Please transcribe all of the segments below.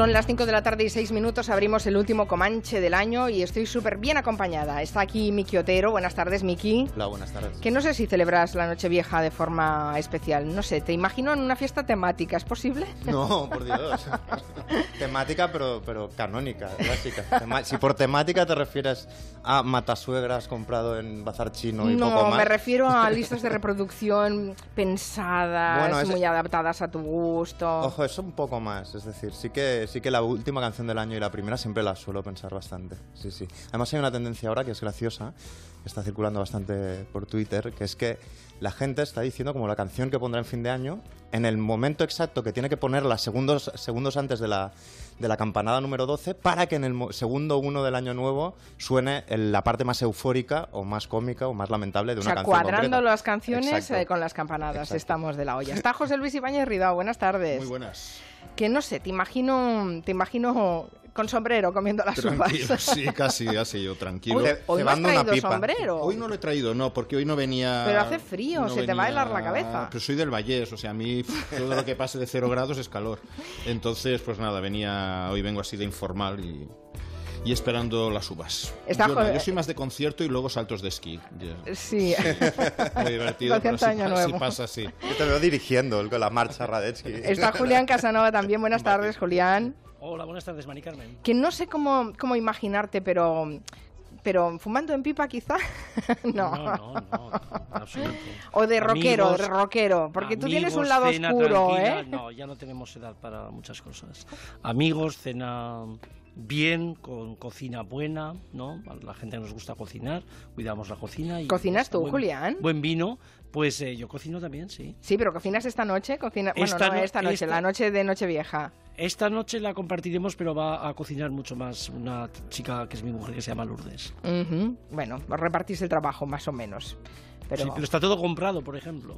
Son las 5 de la tarde y 6 minutos, abrimos el último Comanche del año y estoy súper bien acompañada. Está aquí Miki Otero, buenas tardes Miki. Hola, buenas tardes. Que no sé si celebras la Nochevieja de forma especial, no sé, te imagino en una fiesta temática, ¿es posible? No, por Dios. temática pero, pero canónica, clásica. si por temática te refieres a matasuegras comprado en bazar chino y no, poco más. me refiero a listas de reproducción pensadas, muy adaptadas a tu gusto. Ojo, eso un poco más, es decir, sí que sí que la última canción del año y la primera siempre la suelo pensar bastante. Sí, sí. Además hay una tendencia ahora que es graciosa, que está circulando bastante por Twitter, que es que la gente está diciendo como la canción que pondrá en fin de año, en el momento exacto que tiene que ponerla segundos, segundos antes de la, de la campanada número 12, para que en el segundo uno del año nuevo suene la parte más eufórica o más cómica o más lamentable de una o sea, canción. cuadrando las canciones eh, con las campanadas, estamos de la olla. Está José Luis Ibáñez Ridao, buenas tardes. Muy buenas que no sé, te imagino, te imagino con sombrero comiendo las tranquilo, Sí, casi, así yo, tranquilo. Hoy, hoy no has traído sombrero. Hoy no lo he traído, no, porque hoy no venía... Pero hace frío, se te va a helar la cabeza. Pero soy del Vallés, o sea, a mí todo lo que pase de cero grados es calor. Entonces, pues nada, venía, hoy vengo así de informal y y esperando las uvas. yo, soy más de concierto y luego saltos de esquí. Sí. Muy divertido, pero si, pasa así. Yo te veo dirigiendo con la marcha Radetzky. Está Julián Casanova también. Buenas tardes, Julián. Hola, buenas tardes, Mari Carmen. Que no sé cómo, cómo imaginarte, pero pero fumando en pipa quizá no no no, no, o de rockero de rockero porque tú tienes un lado oscuro eh no ya no tenemos edad para muchas cosas amigos cena bien, con cocina buena, ¿no? A la gente nos gusta cocinar, cuidamos la cocina. Y ¿Cocinas tú, Julián? Buen vino, pues eh, yo cocino también, sí. Sí, pero ¿cocinas esta noche? Cocina... Bueno, no, esta noche, la noche de Nochevieja. Esta noche la compartiremos, pero va a cocinar mucho más una chica que es mi mujer, que se llama Lourdes. Bueno, repartís el trabajo, más o menos. Pero... Sí, pero está todo comprado, por ejemplo.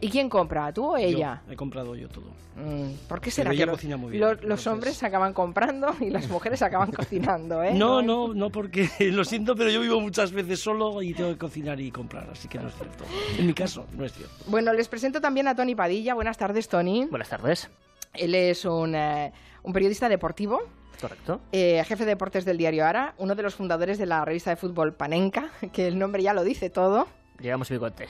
¿Y quién compra? ¿Tú o ella? he comprado yo todo. Mm, ¿Por qué será que los, hombres se acaban comprando y las mujeres acaban cocinando? ¿eh? No, no, no, porque lo siento, pero yo vivo muchas veces solo y tengo que cocinar y comprar, así que no es cierto. En mi caso, no es cierto. Bueno, les presento también a Tony Padilla. Buenas tardes, Tony. Buenas tardes. Él es un, eh, un periodista deportivo. Correcto. Eh, jefe de deportes del diario Ara, uno de los fundadores de la revista de fútbol Panenka, que el nombre ya lo dice todo. Llegamos bigote.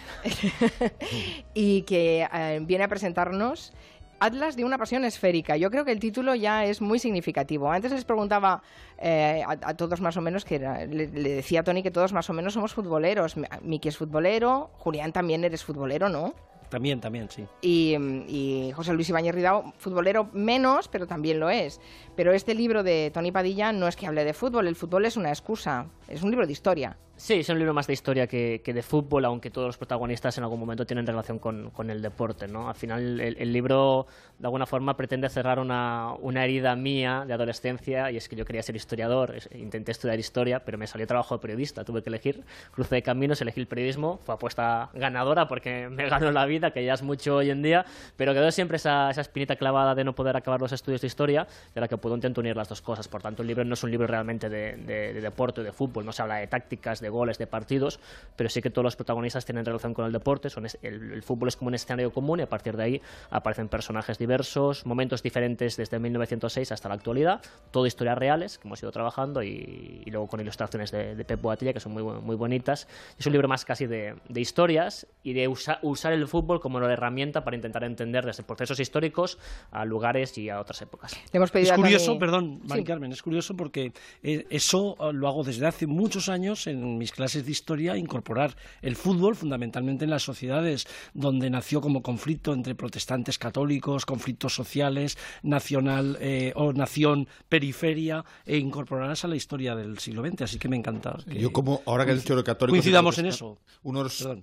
y que eh, viene a presentarnos Atlas de una pasión esférica. Yo creo que el título ya es muy significativo. Antes les preguntaba eh, a, todos más o menos, que le, decía a Tony que todos más o menos somos futboleros. Miki es futbolero, Julián también eres futbolero, ¿no? También, también, sí. Y, y, José Luis Ibáñez Ridao, futbolero menos, pero también lo es. Pero este libro de Tony Padilla no es que hable de fútbol, el fútbol es una excusa, es un libro de historia. Sí, es un libro más de historia que, de fútbol, aunque todos los protagonistas en algún momento tienen relación con, el deporte. ¿no? Al final, el, libro, de alguna forma, pretende cerrar una, una, herida mía de adolescencia, y es que yo quería ser historiador, intenté estudiar historia, pero me salió trabajo de periodista, tuve que elegir, cruce de caminos, elegí el periodismo, fue apuesta ganadora porque me ganó la vida, que ya es mucho hoy en día, pero quedó siempre esa, esa espinita clavada de no poder acabar los estudios de historia, de la que puedo intentar unir las dos cosas. Por tanto, el libro no es un libro realmente de, de, de deporte, de fútbol, no se habla de tácticas, de goles, de partidos, pero sí que todos los protagonistas tienen relación con el deporte, son el, fútbol es como un escenario común y a partir de ahí aparecen personajes diversos, momentos diferentes desde 1906 hasta la actualidad, todo historias reales que hemos ido trabajando y, luego con ilustraciones de, Pep Boatilla que son muy, muy bonitas. Es un libro más casi de, historias y de usar el fútbol como una herramienta para intentar entender desde procesos históricos a lugares y a otras épocas. es curioso, perdón, Mari Carmen, es curioso porque eh, eso lo hago desde hace muchos años en mis clases de historia incorporar el fútbol fundamentalmente en las sociedades donde nació como conflicto entre protestantes católicos, conflictos sociales, nacional eh, o nación periferia e incorporarlas a la historia del siglo XX. Así que me encanta. Yo como ahora que has dicho lo católico coincidamos en eso. Unos Mm,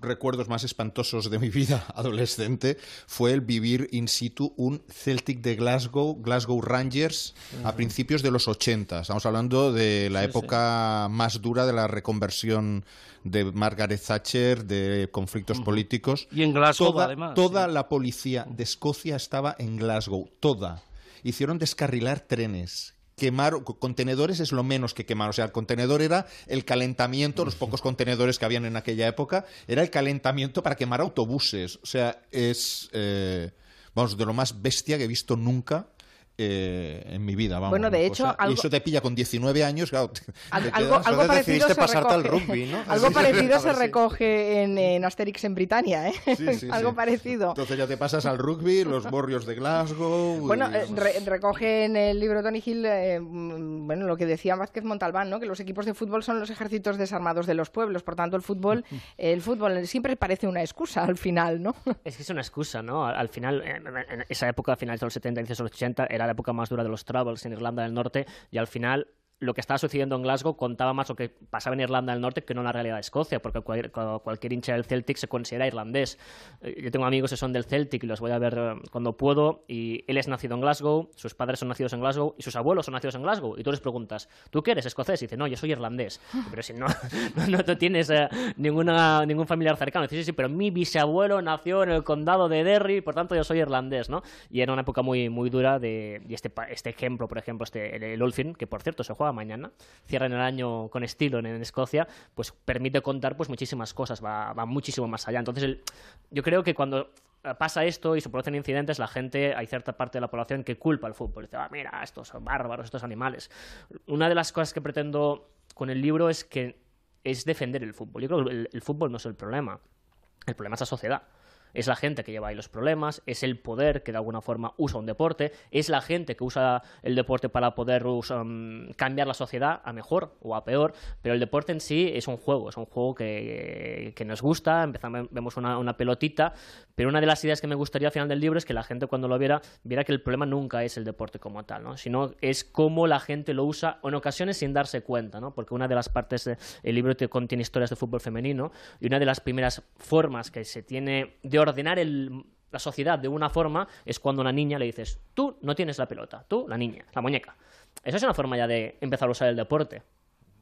recuerdos más espantosos de mi vida adolescente fue el vivir in situ un Celtic de Glasgow, Glasgow Rangers, a principios de los 80. Estamos hablando de la época más dura de la reconversión de Margaret Thatcher, de conflictos políticos. Y en Glasgow, además. Toda la policía de Escocia estaba en Glasgow, toda. Hicieron descarrilar trenes, quemar contenedores es lo menos que quemar. O sea, el contenedor era el calentamiento, los pocos contenedores que habían en aquella época, era el calentamiento para quemar autobuses. O sea, es, eh, vamos, de lo más bestia que he visto nunca eh, en mi vida. Vamos, bueno, de hecho, y eso te pilla con 19 años, claro. algo, algo, parecido se pasarte al rugby, ¿no? algo parecido se recoge en, Asterix en Britannia, ¿eh? algo parecido. Entonces ya te pasas al rugby, los borrios de Glasgow. Bueno, eh, recoge en el libro Tony Hill, eh, mm, bueno, lo que decía Vázquez Montalbán, ¿no? Que los equipos de fútbol son los ejércitos desarmados de los pueblos. Por tanto, el fútbol, el fútbol siempre parece una excusa al final, ¿no? Es que es una excusa, ¿no? Al, final, en, esa época, a finales de los 70, inicios de los 80, era la época más dura de los Troubles en Irlanda del Norte y al final lo que estaba sucediendo en Glasgow contaba más lo que pasaba en Irlanda del Norte que no la realidad de Escocia, porque cualquier, hincha del Celtic se considera irlandés. Eh, yo tengo amigos que son del Celtic y los voy a ver eh, cuando puedo, y él es nacido en Glasgow, sus padres son nacidos en Glasgow y sus abuelos son nacidos en Glasgow. Y tú les preguntas, ¿tú qué eres escocés? Y dice, no, yo soy irlandés. Pero si no, no, tienes eh, ninguna, ningún familiar cercano. Dice, sí, sí, pero mi bisabuelo nació en el condado de Derry, por tanto yo soy irlandés, ¿no? Y era una época muy, muy dura de, y este, este ejemplo, por ejemplo, este, el, el que por cierto se juega mañana, cierran el año con estilo en, Escocia, pues permite contar pues muchísimas cosas, va, muchísimo más allá. Entonces, yo creo que cuando pasa esto y se producen incidentes, la gente, hay cierta parte de la población que culpa al fútbol. Dice, ah, mira, estos son bárbaros, estos animales. Una de las cosas que pretendo con el libro es que es defender el fútbol. Yo creo que el, el fútbol no es el problema. El problema es la sociedad es la gente que lleva ahí los problemas, es el poder que de alguna forma usa un deporte, es la gente que usa el deporte para poder um, cambiar la sociedad a mejor o a peor, pero el deporte en sí es un juego, es un juego que, nos gusta, empezamos, vemos una, pelotita, pero una de las ideas que me gustaría al final del libro es que la gente cuando lo viera, viera que el problema nunca es el deporte como tal, ¿no? sino es cómo la gente lo usa en ocasiones sin darse cuenta, ¿no? porque una de las partes del libro contiene historias de fútbol femenino y una de las primeras formas que se tiene de ordenar la sociedad de una forma es cuando a una niña le dices, tú no tienes la pelota, tú la niña, la muñeca. Eso es una forma ya de empezar a usar el deporte.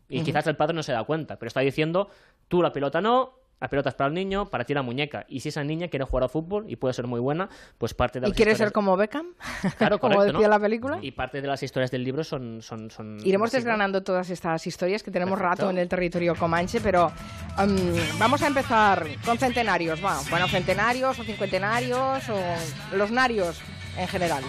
Y quizás el padre no se da cuenta, pero está diciendo, tú la pelota no, la pelota es para el niño, para ti la muñeca. Y si esa niña quiere jugar a fútbol y puede ser muy buena, pues parte de ¿Y quiere ser como Beckham? Claro, como decía la película. Y parte de las historias del libro son... son, son Iremos desgranando todas estas historias que tenemos rato en el territorio comanche, pero um, vamos a empezar con centenarios, va. Bueno, centenarios o cincuentenarios o los narios en general.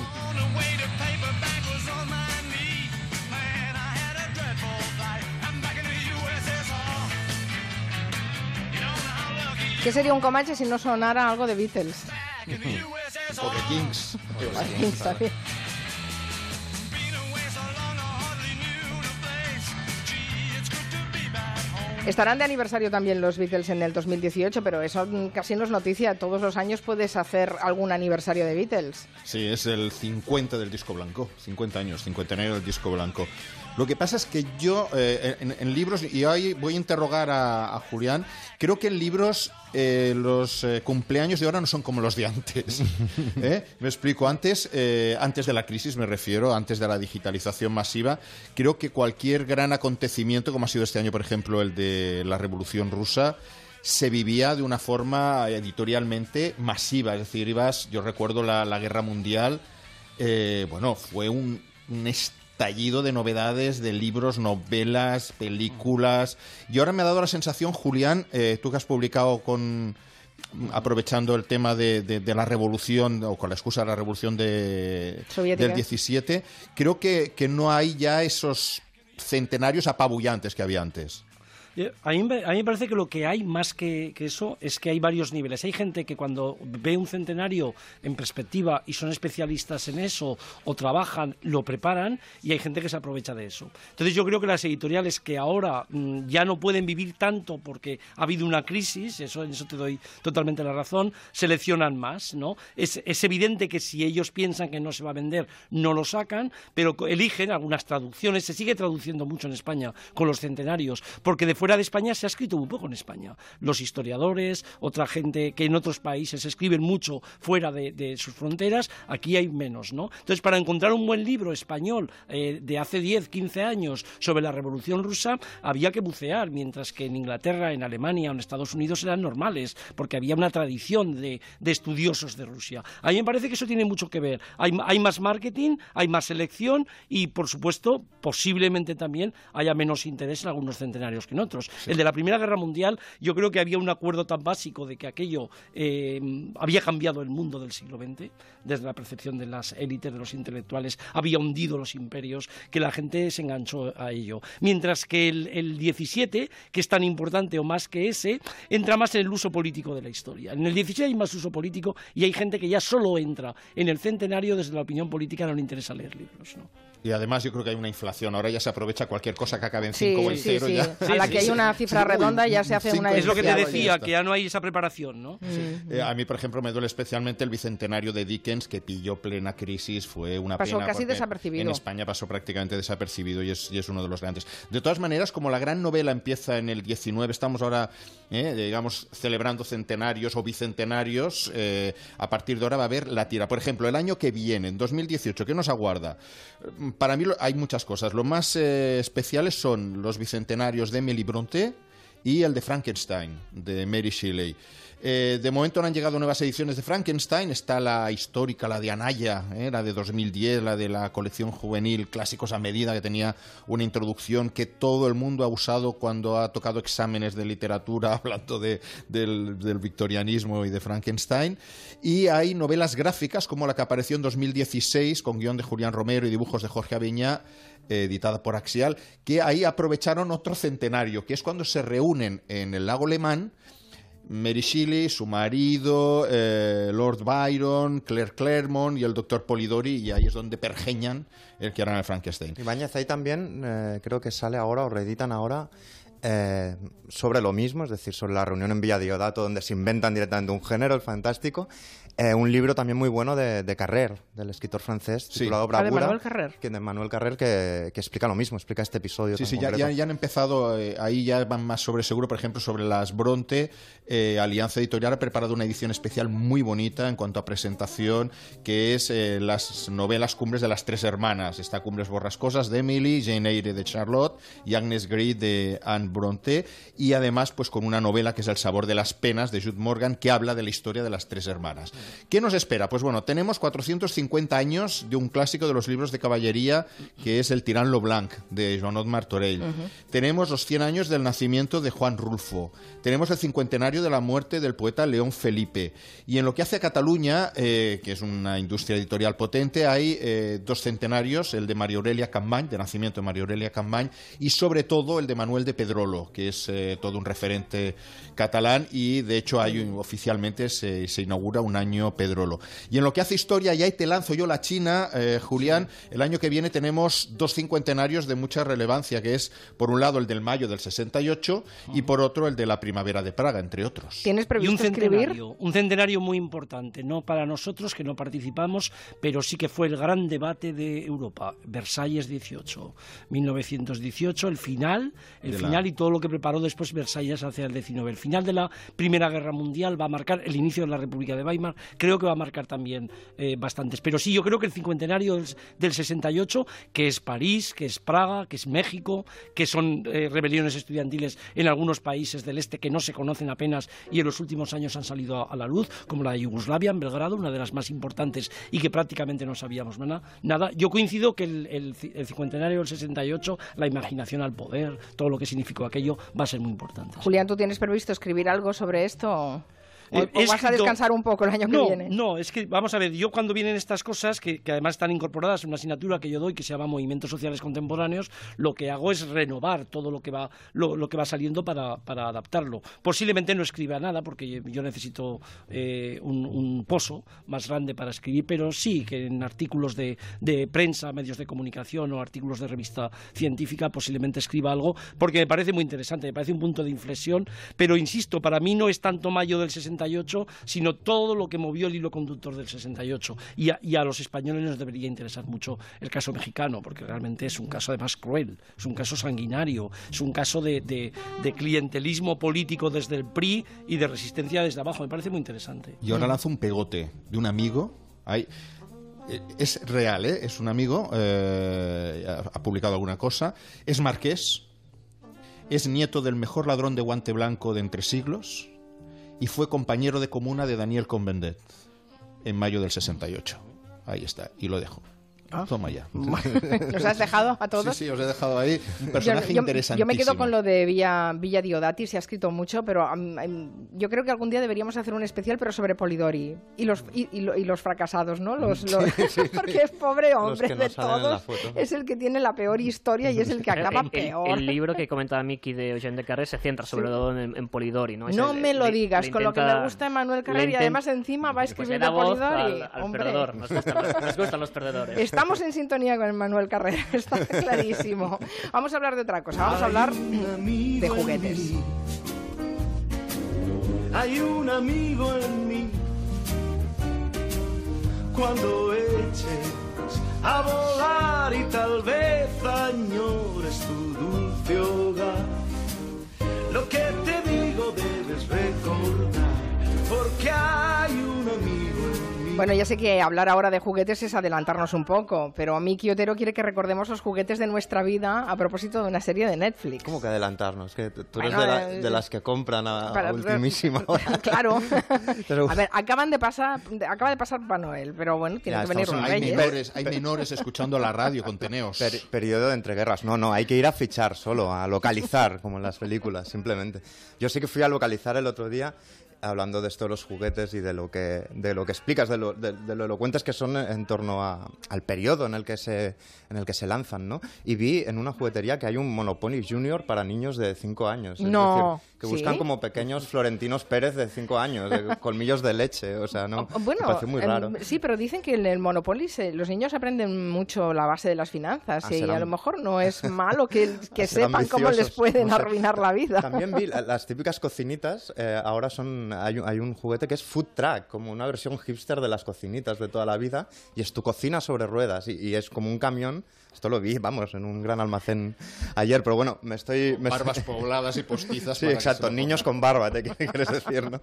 ¿Qué sería un Comanche si no sonara algo de Beatles? o de Kings. Estarán de aniversario también los Beatles en el 2018, pero eso casi no es noticia. Todos los años puedes hacer algún aniversario de Beatles. Sí, es el 50 del disco blanco. 50 años, 59 del disco blanco. Lo que pasa es que yo, eh, en, libros, y hoy voy a interrogar a, Julián, creo que en libros eh, los eh, cumpleaños de ahora no son como los de antes. Me explico, antes, antes de la crisis me refiero, antes de la digitalización masiva, creo que cualquier gran acontecimiento, como ha sido este año, por ejemplo, el de la Revolución Rusa, se vivía de una forma editorialmente masiva. Es decir, ibas, yo recuerdo la, Guerra Mundial, bueno, fue un, un tallido de novedades, de libros, novelas, películas. Y ahora me ha dado la sensación, Julián, eh, tú que has publicado con aprovechando el tema de, la revolución o con la excusa de la revolución de, del 17, creo que, que no hay ya esos centenarios apabullantes que había antes. A mí, me parece que lo que hay más que, eso es que hay varios niveles. Hay gente que cuando ve un centenario en perspectiva y son especialistas en eso o trabajan, lo preparan y hay gente que se aprovecha de eso. Entonces yo creo que las editoriales que ahora mm, ya no pueden vivir tanto porque ha habido una crisis, eso, en eso te doy totalmente la razón, seleccionan más, ¿no? Es, es evidente que si ellos piensan que no se va a vender, no lo sacan, pero eligen algunas traducciones. Se sigue traduciendo mucho en España con los centenarios, porque de fuera de España se ha escrito muy poco en España. Los historiadores, otra gente que en otros países escriben mucho fuera de, sus fronteras, aquí hay menos, ¿no? Entonces, para encontrar un buen libro español eh, de hace 10, 15 años sobre la Revolución Rusa, había que bucear, mientras que en Inglaterra, en Alemania o en Estados Unidos eran normales, porque había una tradición de, estudiosos de Rusia. A mí me parece que eso tiene mucho que ver. Hay, hay más marketing, hay más selección y, por supuesto, posiblemente también haya menos interés en algunos centenarios que en otros. Otros. El de la Primera Guerra Mundial, yo creo que había un acuerdo tan básico de que aquello eh, había cambiado el mundo del siglo XX, desde la percepción de las élites, de los intelectuales, había hundido los imperios, que la gente se enganchó a ello. Mientras que el, el 17, que es tan importante o más que ese, entra más en el uso político de la historia. En el 17 hay más uso político y hay gente que ya solo entra en el centenario desde la opinión política, no le interesa leer libros. ¿no? Y además yo creo que hay una inflación. Ahora ya se aprovecha cualquier cosa que acabe en 5 o en sí, 0. sí. Ya. A la que hay una cifra redonda ya se hace cinco una... es Es lo que te decía, que ya no hay esa preparación, ¿no? Eh, a mí, por ejemplo, me duele especialmente el bicentenario de Dickens, que pilló plena crisis. Fue una Pasó pena. casi desapercibido. En España pasó prácticamente desapercibido y es, y es uno de los grandes. De todas maneras, como la gran novela empieza en el 19, estamos ahora, eh, digamos, celebrando centenarios o bicentenarios. eh, a partir de ahora va a haber la tira. Por ejemplo, el año que viene, en 2018, ¿qué nos aguarda? Para mí hay muchas cosas. Lo más eh, especiales son los bicentenarios de Emily Bronte y el de Frankenstein, de Mary Shelley. Eh, de momento no han llegado nuevas ediciones de Frankenstein. Está la histórica, la de Anaya, eh, la de 2010, la de la colección juvenil Clásicos a Medida, que tenía una introducción que todo el mundo ha usado cuando ha tocado exámenes de literatura, hablando de- del, del victorianismo y de Frankenstein. Y hay novelas gráficas, como la que apareció en 2016, con guion de Julián Romero y dibujos de Jorge Aviñá, eh, editada por Axial, que ahí aprovecharon otro centenario, que es cuando se reúnen en el lago Lemán Mary Shelley, su marido, eh, Lord Byron, Claire Claremont y el doctor Polidori, y ahí es donde pergeñan el que harán el Frankenstein. Ibáñez, ahí también eh, creo que sale ahora o reeditan ahora eh, sobre lo mismo, es decir, sobre la reunión en Villa Diodato, donde se inventan directamente un género, el fantástico. Eh, un libro también muy bueno de, de Carrer, del escritor francés, Sí. titulado Ah, de Bravura. Manuel Carrer. Que, de Manuel Carrer, que, que explica lo mismo, explica este episodio. Sí, tan sí, ya, ya- ya han empezado, eh, ahí ya van más sobre seguro, por ejemplo, sobre las Bronte. eh, Alianza Editorial ha preparado una edición especial muy bonita en cuanto a presentación, que es eh, las novelas Cumbres de las Tres Hermanas. Está Cumbres Borrascosas de Emily, Jane Eyre de Charlotte y Agnes Grey de Anne Bronte. Y además, pues con una novela que es El sabor de las penas de Jude Morgan, que habla de la historia de las tres hermanas. ¿Qué nos espera? Pues bueno, tenemos 450 años de un clásico de los libros de caballería, que es El Tirán lo Blanc, de Joanot Martorell. Tenemos los 100 años del nacimiento de Juan Rulfo. Tenemos el cincuentenario de la muerte del poeta León Felipe. Y en lo que hace a Cataluña, eh, que es una industria editorial potente, hay eh, dos centenarios, el de María Aurelia Campany, de nacimiento de María Aurelia Campany, y sobre todo el de Manuel de Pedrolo, que es eh, todo un referente catalán y de hecho hay un- oficialmente se, se inaugura un año Pedrolo. Y en lo que hace historia, y ahí te lanzo yo la China, eh, Julián, el año que viene tenemos dos cincuentenarios de mucha relevancia, que es por un lado el del mayo del 68 y por otro el de la primavera de Praga, entre otros. ¿Tienes Y un previsto escribir? centenario, un centenario muy importante, no para nosotros que no participamos, pero sí que fue el gran debate de Europa. Versalles 18, 1918, el final, el De final y todo lo que preparó después Versalles hacia el 19. El final de la Primera Guerra Mundial va a marcar el inicio de la República de Weimar, creo que va a marcar también eh, bastantes. Pero sí, yo creo que el cincuentenario del, del 68, que es París, que es Praga, que es México, que son eh, rebeliones estudiantiles en algunos países del este que no se conocen apenas y en los últimos años han salido a, la luz, como la de Yugoslavia en Belgrado, una de las más importantes y que prácticamente no sabíamos na- nada. Yo coincido que el, el ci- el cincuentenario del 68, la imaginación al poder, todo lo que significó aquello, va a ser muy importante. Julián, ¿tú tienes previsto escribir algo sobre esto? ¿O, Eh, o vas a descansar un poco el año que no, viene? No, es que vamos a ver, yo cuando vienen estas cosas, que, que además están incorporadas en una asignatura que yo doy que se llama Movimientos Sociales Contemporáneos, lo que hago es renovar todo lo que va, lo, lo que va saliendo para, para adaptarlo. Posiblemente no escriba nada, porque yo necesito eh, un, un pozo más grande para escribir, pero sí que en artículos de, de prensa, medios de comunicación o artículos de revista científica posiblemente escriba algo, porque me parece muy interesante, me parece un punto de inflexión, pero insisto, para mí no es tanto mayo del 68, sino todo lo que movió el hilo conductor del 68. Y a, y a los españoles nos debería interesar mucho el caso mexicano, porque realmente es un caso además cruel, es un caso sanguinario, es un caso de, clientelismo político desde el PRI y de resistencia desde abajo. Me parece muy interesante. Y ahora lanzo un pegote de un amigo. Eh, es real, ¿eh? es un amigo, eh, ha publicado alguna cosa. Es marqués, es nieto del mejor ladrón de guante blanco de entre siglos y fue compañero de comuna de Daniel Convendet en mayo del 68. Ahí está, y lo dejo. Toma ya. ¿Nos has dejado a todos? Sí, sí, os he dejado ahí un personaje yo, interesantísimo. Yo me quedo con lo de Villa, Villa Diodati, se ha escrito mucho, pero um, um, yo creo que algún día deberíamos hacer un especial, pero sobre Polidori y los, y, y, y los fracasados, ¿no? Los, los, porque es pobre hombre no de todos, es el que tiene la peor historia y es el que acaba el, peor. El, el, libro que comentaba Miki de Eugène de Carré se centra sobre sí. todo en, en, Polidori, ¿no? no me lo digas, con lo que me gusta Manuel Carré y además encima va a escribir pues de Polidori. Al, al hombre. perdedor, nos gustan, los, nos gustan los perdedores. Estamos en sintonía con Manuel Carrera, está clarísimo. Vamos a hablar de otra cosa, vamos a hablar de juguetes. Hay un amigo en mí cuando eches a volar y tal vez añores tu dulce hogar. Lo que te digo debes recordar porque hay un amigo. Bueno, ya sé que hablar ahora de juguetes es adelantarnos un poco, pero Miki Otero quiere que recordemos los juguetes de nuestra vida a propósito de una serie de Netflix. ¿Cómo que adelantarnos? Que tú eres bueno, de, la, de, las que compran a, para, a ultimísima hora. Claro. pero... A ver, acaban de pasar, acaba de pasar Papá Noel, pero bueno, tiene ya, que venir un hay reyes. Menores, hay menores escuchando la radio con teneos. Per, periodo de entreguerras. No, no, hay que ir a fichar solo, a localizar, como en las películas, simplemente. Yo sí que fui a localizar el otro día hablando de esto de los juguetes y de lo que, de lo que explicas, de lo, de, de lo elocuentes que son en torno a, al periodo en el, que se, en el que se lanzan, ¿no? Y vi en una juguetería que hay un Monopoly Junior para niños de 5 años. Es no. decir, que buscan ¿Sí? como pequeños Florentinos Pérez de 5 años, de colmillos de leche, o sea, no, bueno, me parece muy raro. Eh, sí, pero dicen que en el Monopoly se, los niños aprenden mucho la base de las finanzas Ah, y serán- a lo mejor no es malo que, que Serán sepan cómo les pueden no sé. arruinar la vida. También vi la- las típicas cocinitas, eh, ahora son hay, un- hay un juguete que es Food Truck, como una versión hipster de las cocinitas de toda la vida, y es tu cocina sobre ruedas, y, y es como un camión, esto lo vi, vamos, en un gran almacén ayer, pero bueno, me estoy... Me Barbas estoy- pobladas y postizas. Sí, para exacto, niños con barba, te quieres decir, ¿no?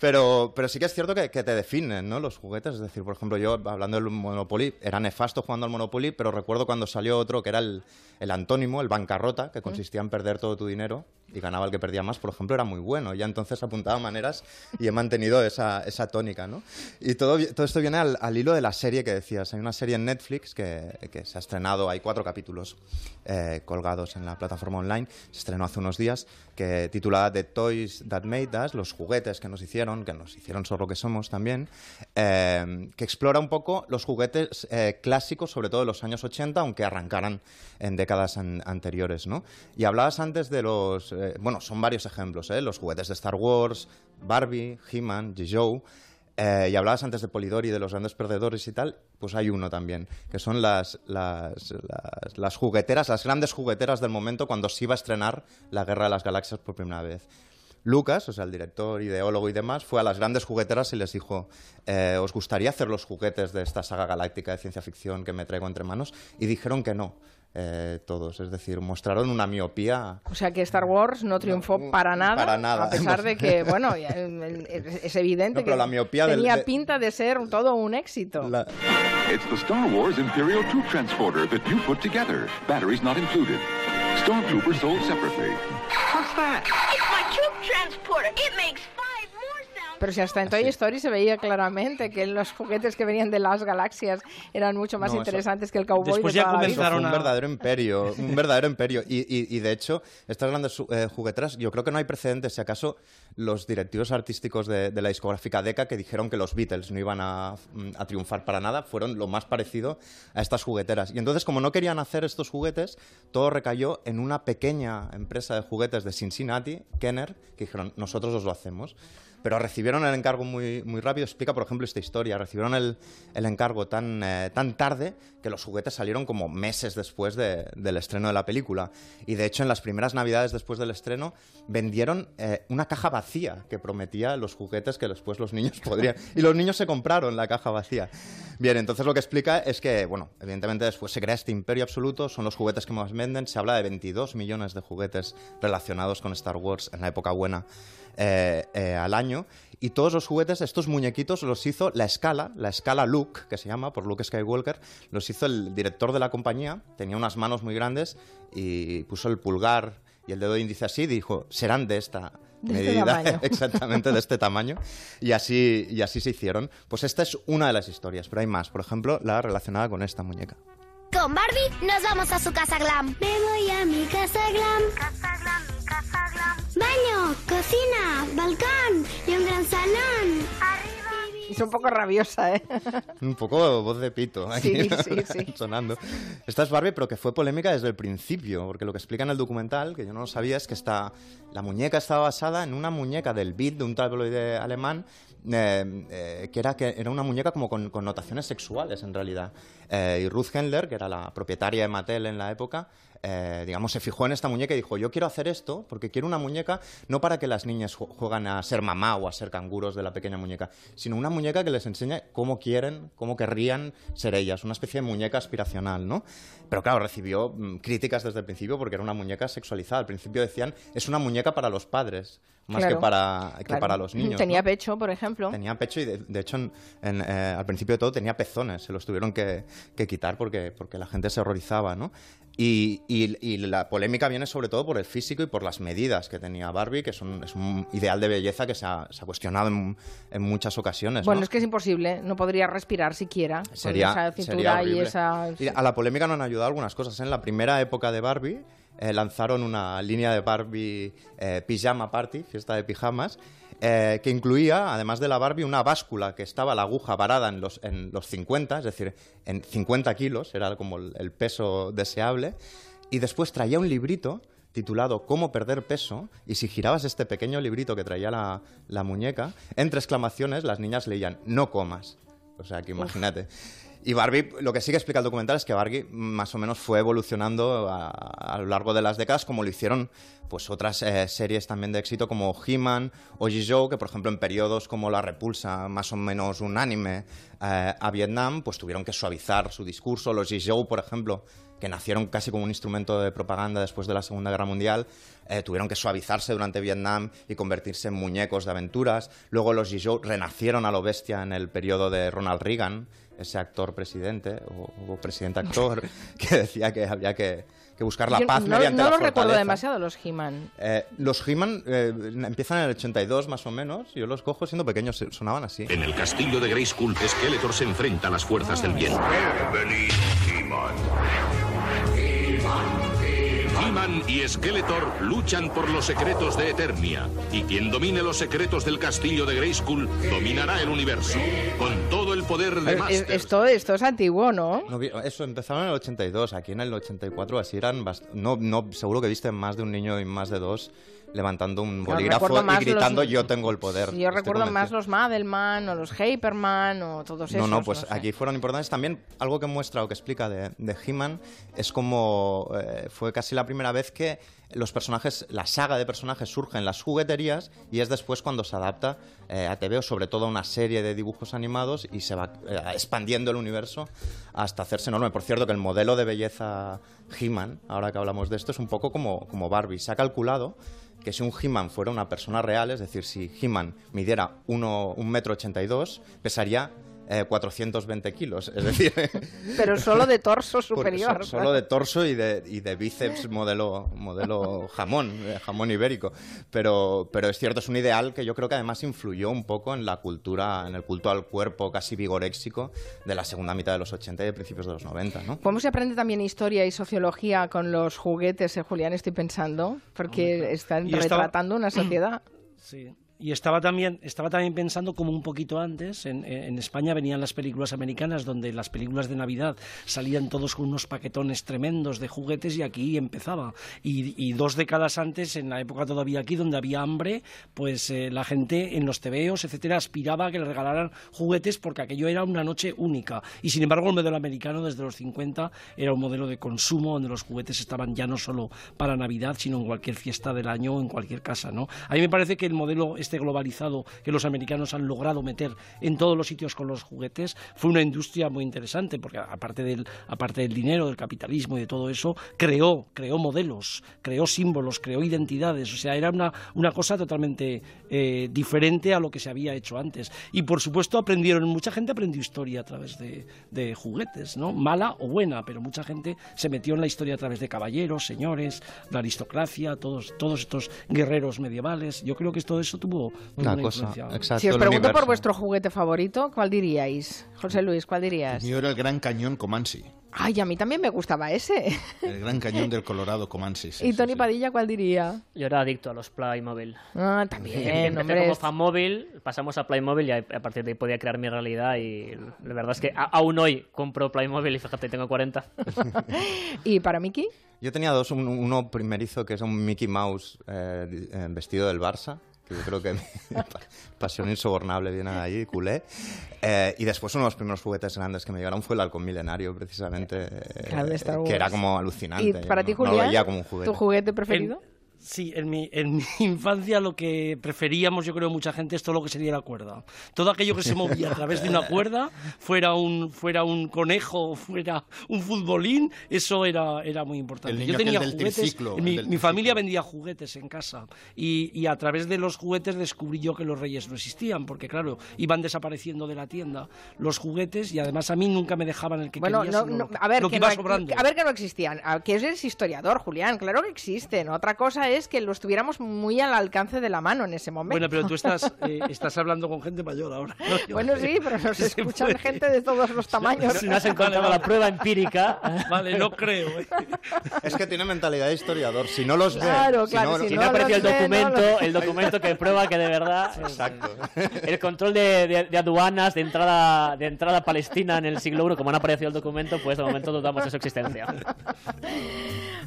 Pero, pero sí que es cierto que, que te definen, ¿no? Los juguetes, es decir, por ejemplo, yo hablando del Monopoly, era nefasto jugando al Monopoly, pero recuerdo cuando salió otro que era el, el antónimo, el bancarrota, que consistía en perder todo tu dinero y ganaba el que perdía más, por ejemplo, era muy bueno. Ya entonces apuntaba maneras y he mantenido esa, esa tónica, ¿no? Y todo, todo esto viene al, al hilo de la serie que decías. Hay una serie en Netflix que, que se ha estrenado, hay cuatro capítulos eh, colgados en la plataforma online, se estrenó hace unos días, que titulada The Toys That Made Us, los juguetes que nos hicieron, que nos hicieron ser lo que somos también, eh, que explora un poco los juguetes eh, clásicos, sobre todo de los años 80, aunque arrancaran en décadas an- anteriores, ¿no? Y hablabas antes de los, eh, bueno, son varios ejemplos, ¿eh? Los juguetes de Star Wars, Barbie, He-Man, G.I. Eh, y hablabas antes de Polidori, de los grandes perdedores y tal, pues hay uno también, que son las, las, las, las jugueteras, las grandes jugueteras del momento cuando se iba a estrenar la Guerra de las Galaxias por primera vez. Lucas, o sea, el director, ideólogo y demás, fue a las grandes jugueteras y les dijo, eh, ¿os gustaría hacer los juguetes de esta saga galáctica de ciencia ficción que me traigo entre manos? Y dijeron que no, eh, todos, es decir, mostraron una miopía O sea que Star Wars no triunfó para nada, para nada. a pesar de que, bueno, es evidente No, pero que la miopía del- tenía de- pinta de ser todo un éxito. La- It's the Star Wars Imperial Troop Transporter that you put together. Batteries not included. Stormtroopers sold separately. What's that? It's my troop transporter. It makes sounds. Pero si hasta en Toy Story se veía claramente que los juguetes que venían de las galaxias eran mucho más No, eso- interesantes que el cowboy Después de ya la vida. Empezaron un verdadero imperio, un verdadero imperio. Y, y- y, de hecho, estas grandes eh, jugueteras, yo creo que no hay precedentes, si acaso los directivos artísticos de, de la discográfica Decca que dijeron que los Beatles no iban a, mm, a triunfar para nada, fueron lo más parecido a estas jugueteras. Y entonces, como no querían hacer estos juguetes, todo recayó en una pequeña empresa de juguetes de Cincinnati, Kenner, que dijeron, nosotros os lo hacemos. Pero recibieron el encargo muy, muy rápido. Explica, por ejemplo, esta historia. Recibieron el, el encargo tan, eh, tan tarde que los juguetes salieron como meses después de- del estreno de la película. Y de hecho, en las primeras navidades después del estreno, vendieron eh, una caja vacía que prometía los juguetes que después los niños podrían. Y los niños se compraron la caja vacía. Bien, entonces lo que explica es que, bueno, evidentemente después se crea este imperio absoluto, son los juguetes que más venden. Se habla de 22 millones de juguetes relacionados con Star Wars en la época buena eh, eh, al año. Y todos los juguetes, estos muñequitos, los hizo la escala, la escala Luke, que se llama, por Luke Skywalker, los hizo el director de la compañía, tenía unas manos muy grandes y puso el pulgar y el dedo índice así y dijo, serán de esta, De este medida exactamente de este tamaño. Y así, y así se hicieron. Pues esta es una de las historias, pero hay más. Por ejemplo, la relacionada con esta muñeca. Con Barbie nos vamos a su casa glam. Me voy a mi casa glam. Casa glam, mi casa glam. Baño, cocina, balcón y un gran salón. Arriba. Es un poco rabiosa, ¿eh? Un poco voz de pito aquí Sí, sí, sí. sonando. Esta es Barbie, pero que fue polémica desde el principio, porque lo que explica en el documental, que yo no lo sabía, es que esta, la muñeca estaba basada en una muñeca del Beat, de un tabloide alemán, eh, eh, que, era, que era una muñeca como con connotaciones sexuales, en realidad. Eh, y Ruth Handler, que era la propietaria de Mattel en la época, eh, digamos, se fijó en esta muñeca y dijo, yo quiero hacer esto porque quiero una muñeca no para que las niñas ju- juegan a ser mamá o a ser canguros de la pequeña muñeca, sino una muñeca que les enseñe cómo quieren, cómo querrían ser ellas, una especie de muñeca aspiracional, ¿no? Pero claro, recibió mm, críticas desde el principio porque era una muñeca sexualizada. Al principio decían, es una muñeca para los padres, más Claro, que, para, que claro. para los niños. Tenía ¿no? pecho, por ejemplo. Tenía pecho y de, de hecho en- en, eh, al principio de todo tenía pezones, se los tuvieron que, que quitar porque, porque la gente se horrorizaba, ¿no? Y, y- y la polémica viene sobre todo por el físico y por las medidas que tenía Barbie, que son, es un ideal de belleza que se ha, se ha cuestionado en, en muchas ocasiones. Bueno, ¿no? es que es imposible, no podría respirar siquiera. con sería, esa sería cintura y horrible. esa. Y a la polémica nos han ayudado algunas cosas. En la primera época de Barbie eh, lanzaron una línea de Barbie eh, Pijama Party, fiesta de pijamas, eh, que incluía, además de la Barbie, una báscula que estaba la aguja varada en los, en los 50, es decir, en 50 kilos, era como el, el peso deseable, y después traía un librito titulado Cómo perder peso, y si girabas este pequeño librito que traía la, la muñeca, entre exclamaciones las niñas leían, no comas. O sea, que imagínate. Y Barbie, lo que sí que explica el documental es que Barbie más o menos fue evolucionando a, lo largo de las décadas, como lo hicieron pues otras eh, series también de éxito como He-Man o G-Joe, que por ejemplo en periodos como la repulsa más o menos unánime eh, a Vietnam, pues tuvieron que suavizar su discurso. Los G-Joe, por ejemplo, que nacieron casi como un instrumento de propaganda después de la Segunda Guerra Mundial, eh, tuvieron que suavizarse durante Vietnam y convertirse en muñecos de aventuras. Luego los G-Joe renacieron a lo bestia en el periodo de Ronald Reagan, ese actor presidente o, o presidente actor, que decía que había que, que buscar la paz no, mediante no la los recuerdo fortaleza. demasiado, los He-Man. Eh, los He-Man eh, empiezan en el 82 más o menos. Yo los cojo siendo pequeños, sonaban así. En el castillo de Grayskull, Skeletor se enfrenta a las fuerzas del bien. He-Man y Skeletor luchan por los secretos de Eternia. Y quien domine los secretos del castillo de Grayskull dominará el universo. Con todo el poder de Eh, eh, Masters. Esto, esto es antiguo, ¿no? No eso empezaron en el 82, aquí en el 84 así eran no, no seguro que viste más de un niño y más de dos levantando un bolígrafo y gritando los- yo tengo el poder. Yo recuerdo más los Madelman o los Hyperman o todos esos. No, no, pues sé. aquí fueron importantes. También algo que muestra o que explica de, de He-Man es como eh, fue casi la primera vez que los personajes, la saga de personajes surge en las jugueterías y es después cuando se adapta eh, a TV o sobre todo a una serie de dibujos animados y se va eh, expandiendo el universo hasta hacerse enorme. Por cierto, que el modelo de belleza He-Man, ahora que hablamos de esto, es un poco como, como Barbie. Se ha calculado que si un He-Man fuera una persona real, es decir, si He-Man midiera uno- un metro pesaría eh, 420 kilos. Es decir, Pero solo de torso superior. so- solo de torso y de, y de bíceps modelo, modelo jamón, eh, jamón ibérico. Pero, pero es cierto, es un ideal que yo creo que además influyó un poco en la cultura, en el culto al cuerpo casi vigoréxico de la segunda mitad de los 80 y de principios de los 90, ¿no? ¿Cómo se aprende también historia y sociología con los juguetes, eh, Julián? Estoy pensando, porque están Y estaba- retratando una sociedad. Sí. Y estaba también, estaba también pensando como un poquito antes, en, en España venían las películas americanas donde las películas de Navidad salían todos con unos paquetones tremendos de juguetes y aquí empezaba. Y, dos décadas antes, en la época todavía aquí donde había hambre, pues eh, la gente en los tebeos, etcétera, aspiraba a que le regalaran juguetes porque aquello era una noche única. Y sin embargo el modelo americano desde los 50 era un modelo de consumo donde los juguetes estaban ya no solo para Navidad, sino en cualquier fiesta del año o en cualquier casa, ¿no? A mí me parece que el modelo este globalizado que los americanos han logrado meter en todos los sitios con los juguetes, fue una industria muy interesante, porque aparte del, aparte del dinero, del capitalismo y de todo eso, creó, creó modelos, creó símbolos, creó identidades, o sea, era una, una cosa totalmente eh, diferente a lo que se había hecho antes. Y por supuesto aprendieron, mucha gente aprendió historia a través de, de juguetes, ¿no? Mala o buena, pero mucha gente se metió en la historia a través de caballeros, señores, la aristocracia, todos, todos estos guerreros medievales. Yo creo que todo eso tuvo, tuvo Una cosa, exacto. Si os pregunto por vuestro juguete favorito, ¿cuál diríais? José Luis, ¿cuál dirías? El mío era el Gran Cañón Comanche. Ay, a mí también me gustaba ese. El Gran Cañón del Colorado Comanche. sí, ¿Y sí, Tony sí. Padilla cuál diría? Yo era adicto a los Playmobil. Ah, Empecé también, hombre. como fanmóvil, pasamos a Playmobil y a partir de ahí podía crear mi realidad y la verdad es que aún hoy compro Playmobil y fíjate, tengo 40. ¿Y para Miki? Yo tenía dos, un- uno primerizo que es un Mickey Mouse eh, eh, vestido del Barça, que yo creo que mi pa- pasión insobornable viene de ahí, culé. Eh, y después uno de los primeros juguetes grandes que me llegaron fue el halcón milenario, precisamente, eh, que era como alucinante. ¿Y para no- ti, no lo Julián? veía como un juguete. ¿Tu juguete preferido? Sí, en mi, en mi infancia lo que preferíamos, yo creo, mucha gente es todo lo que sería la cuerda. Todo aquello que se movía a través de una cuerda, fuera un, fuera un conejo o fuera un futbolín, eso era, era muy importante. El niño yo tenía del juguetes, triciclo, mi, el del mi familia vendía juguetes en casa y, y a través de los juguetes descubrí yo que los reyes no existían, porque claro, iban desapareciendo de la tienda los juguetes y además a mí nunca me dejaban el que Bueno, quería, no, a ver, lo que que iba no, sobrando. a ver que no existían. Que eres historiador, Julián. Claro que existen. Otra cosa es que los tuviéramos muy al alcance de la mano en ese momento. Bueno, pero tú estás, eh, estás hablando con gente mayor ahora. ¿no? Bueno, sí, pero nos Se escuchan puede. gente de todos los tamaños. Si no has encontrado Vale, la vale. prueba empírica. Vale, no creo. ¿eh? Es que tiene mentalidad de historiador. Si no los ve, Claro, si claro, no- si Si no no el ve, no documento, lo- el documento que prueba que de verdad Exacto. el control de, de- de aduanas de entrada de entrada a Palestina en el siglo I, como no apareció el documento, pues de momento dudamos de su existencia.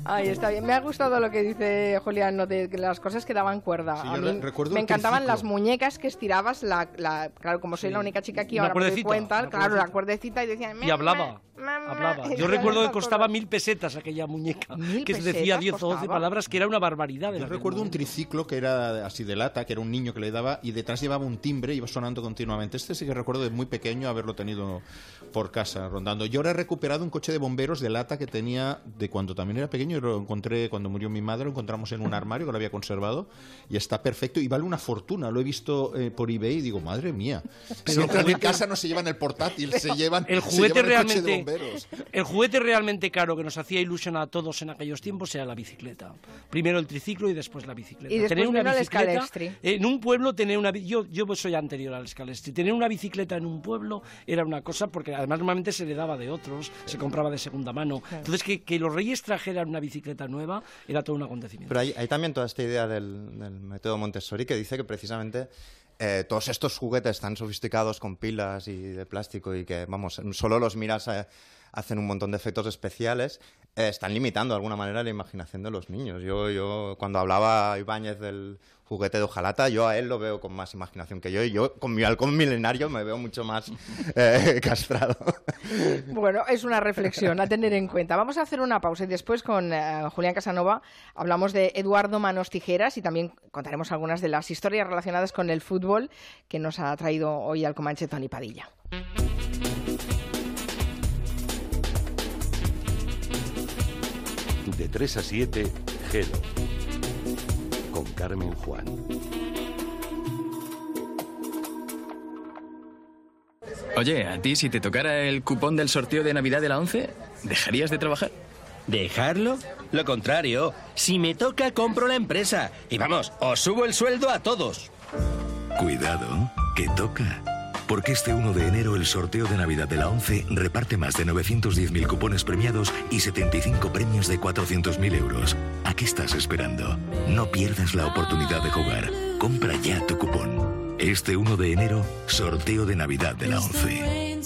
Ay, está bien. Me ha gustado lo que dice Julián, de las cosas que daban cuerda. Sí, a mí me encantaban las muñecas que estirabas, la, la- claro, como soy la única chica aquí, ahora me doy cuenta, claro, la cuerdecita. y decían... Y hablaba. mamá, Hablaba. Yo recuerdo que costaba mil pesetas aquella muñeca, Mil que decía pesetas 10 o 12 costaba. palabras, que era una barbaridad. Yo recuerdo un triciclo que era así de lata, que era un niño que le daba y detrás llevaba un timbre y iba sonando continuamente. Este sí que recuerdo de muy pequeño haberlo tenido por casa rondando. Yo ahora he recuperado un coche de bomberos de lata que tenía de cuando también era pequeño y lo encontré cuando murió mi madre, lo encontramos en un armario que lo había conservado y está perfecto y vale una fortuna. Lo he visto eh, por eBay y digo, madre mía. si entran en casa no se llevan el portátil, se llevan El se juguete llevan el coche de realmente, bomberos. el juguete realmente caro que nos hacía ilusión a todos en aquellos tiempos era la bicicleta. Primero el triciclo y después la bicicleta. Y después tener una bicicleta en un pueblo tener una bi- yo yo soy anterior al Scalextri. Tener una bicicleta en un pueblo era una cosa porque además normalmente se le daba de otros, se compraba de segunda mano. Entonces que, que los reyes trajeran una bicicleta nueva era todo un acontecimiento. Pero hay, hay también toda esta idea del, método Montessori que dice que precisamente eh, todos estos juguetes tan sofisticados con pilas y de plástico y que, vamos, solo los miras, eh, hacen un montón de efectos especiales, eh, están limitando de alguna manera la imaginación de los niños. Yo, yo cuando hablaba Ibáñez del juguete de hojalata, yo a él lo veo con más imaginación que yo y yo con mi halcón milenario me veo mucho más eh, castrado. Bueno, es una reflexión a tener en cuenta. Vamos a hacer una pausa y después con eh, Julián Casanova hablamos de Eduardo Manos Tijeras y también contaremos algunas de las historias relacionadas con el fútbol que nos ha traído hoy al Comanche Tony Padilla. De 3 a 7, Gelo. Con Carmen Juan. Oye, a ti si te tocara el cupón del sorteo de Navidad de la 11, ¿dejarías de trabajar? ¿Dejarlo? Lo contrario. Si me toca, compro la empresa. Y vamos, os subo el sueldo a todos. Cuidado, que toca. Porque este 1 de enero el sorteo de Navidad de la 11 reparte más de 910.000 cupones premiados y 75 premios de 400.000 euros. ¿A qué estás esperando? No pierdas la oportunidad de jugar. Compra ya tu cupón. Este 1 de enero, sorteo de Navidad de la 11.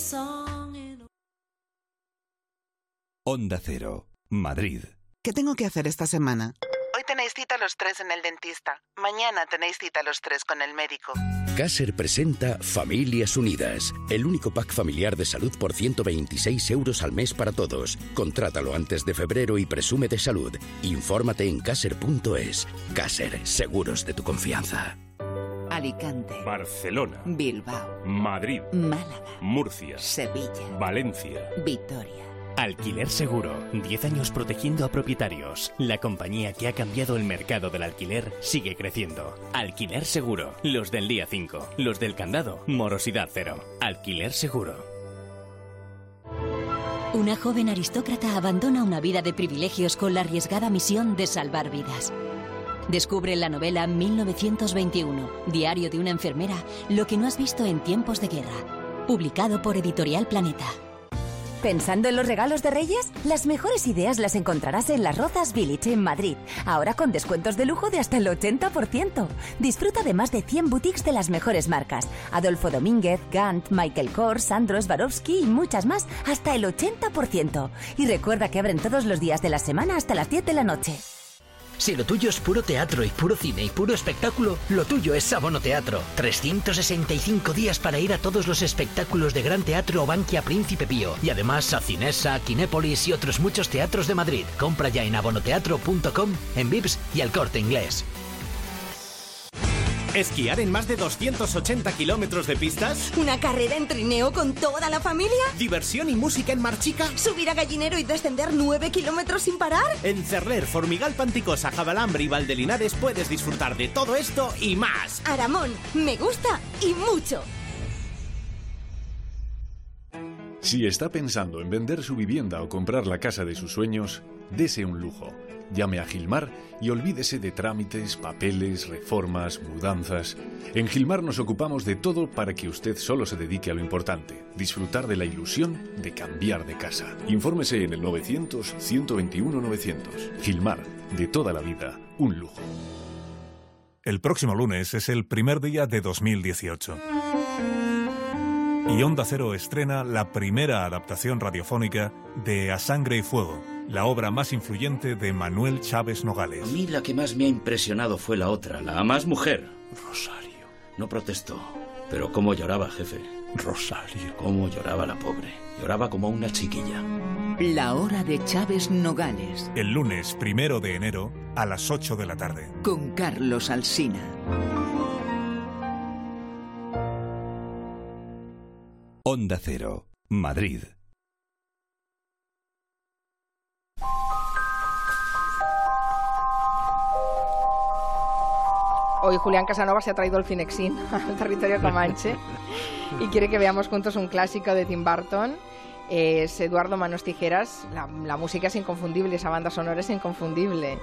Onda Cero, Madrid. ¿Qué tengo que hacer esta semana? Hoy tenéis cita los tres en el dentista. Mañana tenéis cita los tres con el médico. Caser presenta Familias Unidas, el único pack familiar de salud por 126 euros al mes para todos. Contrátalo antes de febrero y presume de salud. Infórmate en caser.es. Caser, seguros de tu confianza. Alicante, Barcelona, Bilbao, Madrid, Málaga, Murcia, Sevilla, Valencia. Vitoria. Alquiler Seguro. 10 años protegiendo a propietarios. La compañía que ha cambiado el mercado del alquiler sigue creciendo. Alquiler Seguro. Los del día 5. Los del candado. Morosidad cero. Alquiler Seguro. Una joven aristócrata abandona una vida de privilegios con la arriesgada misión de salvar vidas. Descubre en la novela 1921, Diario de una enfermera, lo que no has visto en tiempos de guerra. Publicado por Editorial Planeta. ¿Pensando en los regalos de Reyes? Las mejores ideas las encontrarás en Las Rozas Village en Madrid, ahora con descuentos de lujo de hasta el 80%. Disfruta de más de 100 boutiques de las mejores marcas: Adolfo Domínguez, Gant, Michael Kors, Sandro Swarovski y muchas más, hasta el 80%. Y recuerda que abren todos los días de la semana hasta las 10 de la noche. Si lo tuyo es puro teatro y puro cine y puro espectáculo, lo tuyo es Sabono Teatro. 365 días para ir a todos los espectáculos de Gran Teatro o Bankia Príncipe Pío. Y además a Cinesa, Kinépolis y otros muchos teatros de Madrid. Compra ya en abonoteatro.com, en Vips y al corte inglés. ¿Esquiar en más de 280 kilómetros de pistas? ¿Una carrera en trineo con toda la familia? ¿Diversión y música en Marchica? ¿Subir a Gallinero y descender 9 kilómetros sin parar? En Cerler, Formigal Panticosa, Jabalambre y Valdelinares puedes disfrutar de todo esto y más. Aramón, me gusta y mucho. Si está pensando en vender su vivienda o comprar la casa de sus sueños, dese un lujo. Llame a Gilmar y olvídese de trámites, papeles, reformas, mudanzas. En Gilmar nos ocupamos de todo para que usted solo se dedique a lo importante, disfrutar de la ilusión de cambiar de casa. Infórmese en el 900-121-900. Gilmar, de toda la vida, un lujo. El próximo lunes es el primer día de 2018. Y Onda Cero estrena la primera adaptación radiofónica de A Sangre y Fuego, la obra más influyente de Manuel Chávez Nogales. A mí la que más me ha impresionado fue la otra, la más mujer. Rosario. No protestó, pero cómo lloraba, jefe. Rosario. Cómo lloraba la pobre. Lloraba como una chiquilla. La hora de Chávez Nogales. El lunes primero de enero a las 8 de la tarde. Con Carlos Alsina. Onda Cero, Madrid. Hoy Julián Casanova se ha traído el Finexin al territorio comanche y quiere que veamos juntos un clásico de Tim Burton. Es Eduardo Manos Tijeras. La, música es inconfundible, esa banda sonora es inconfundible.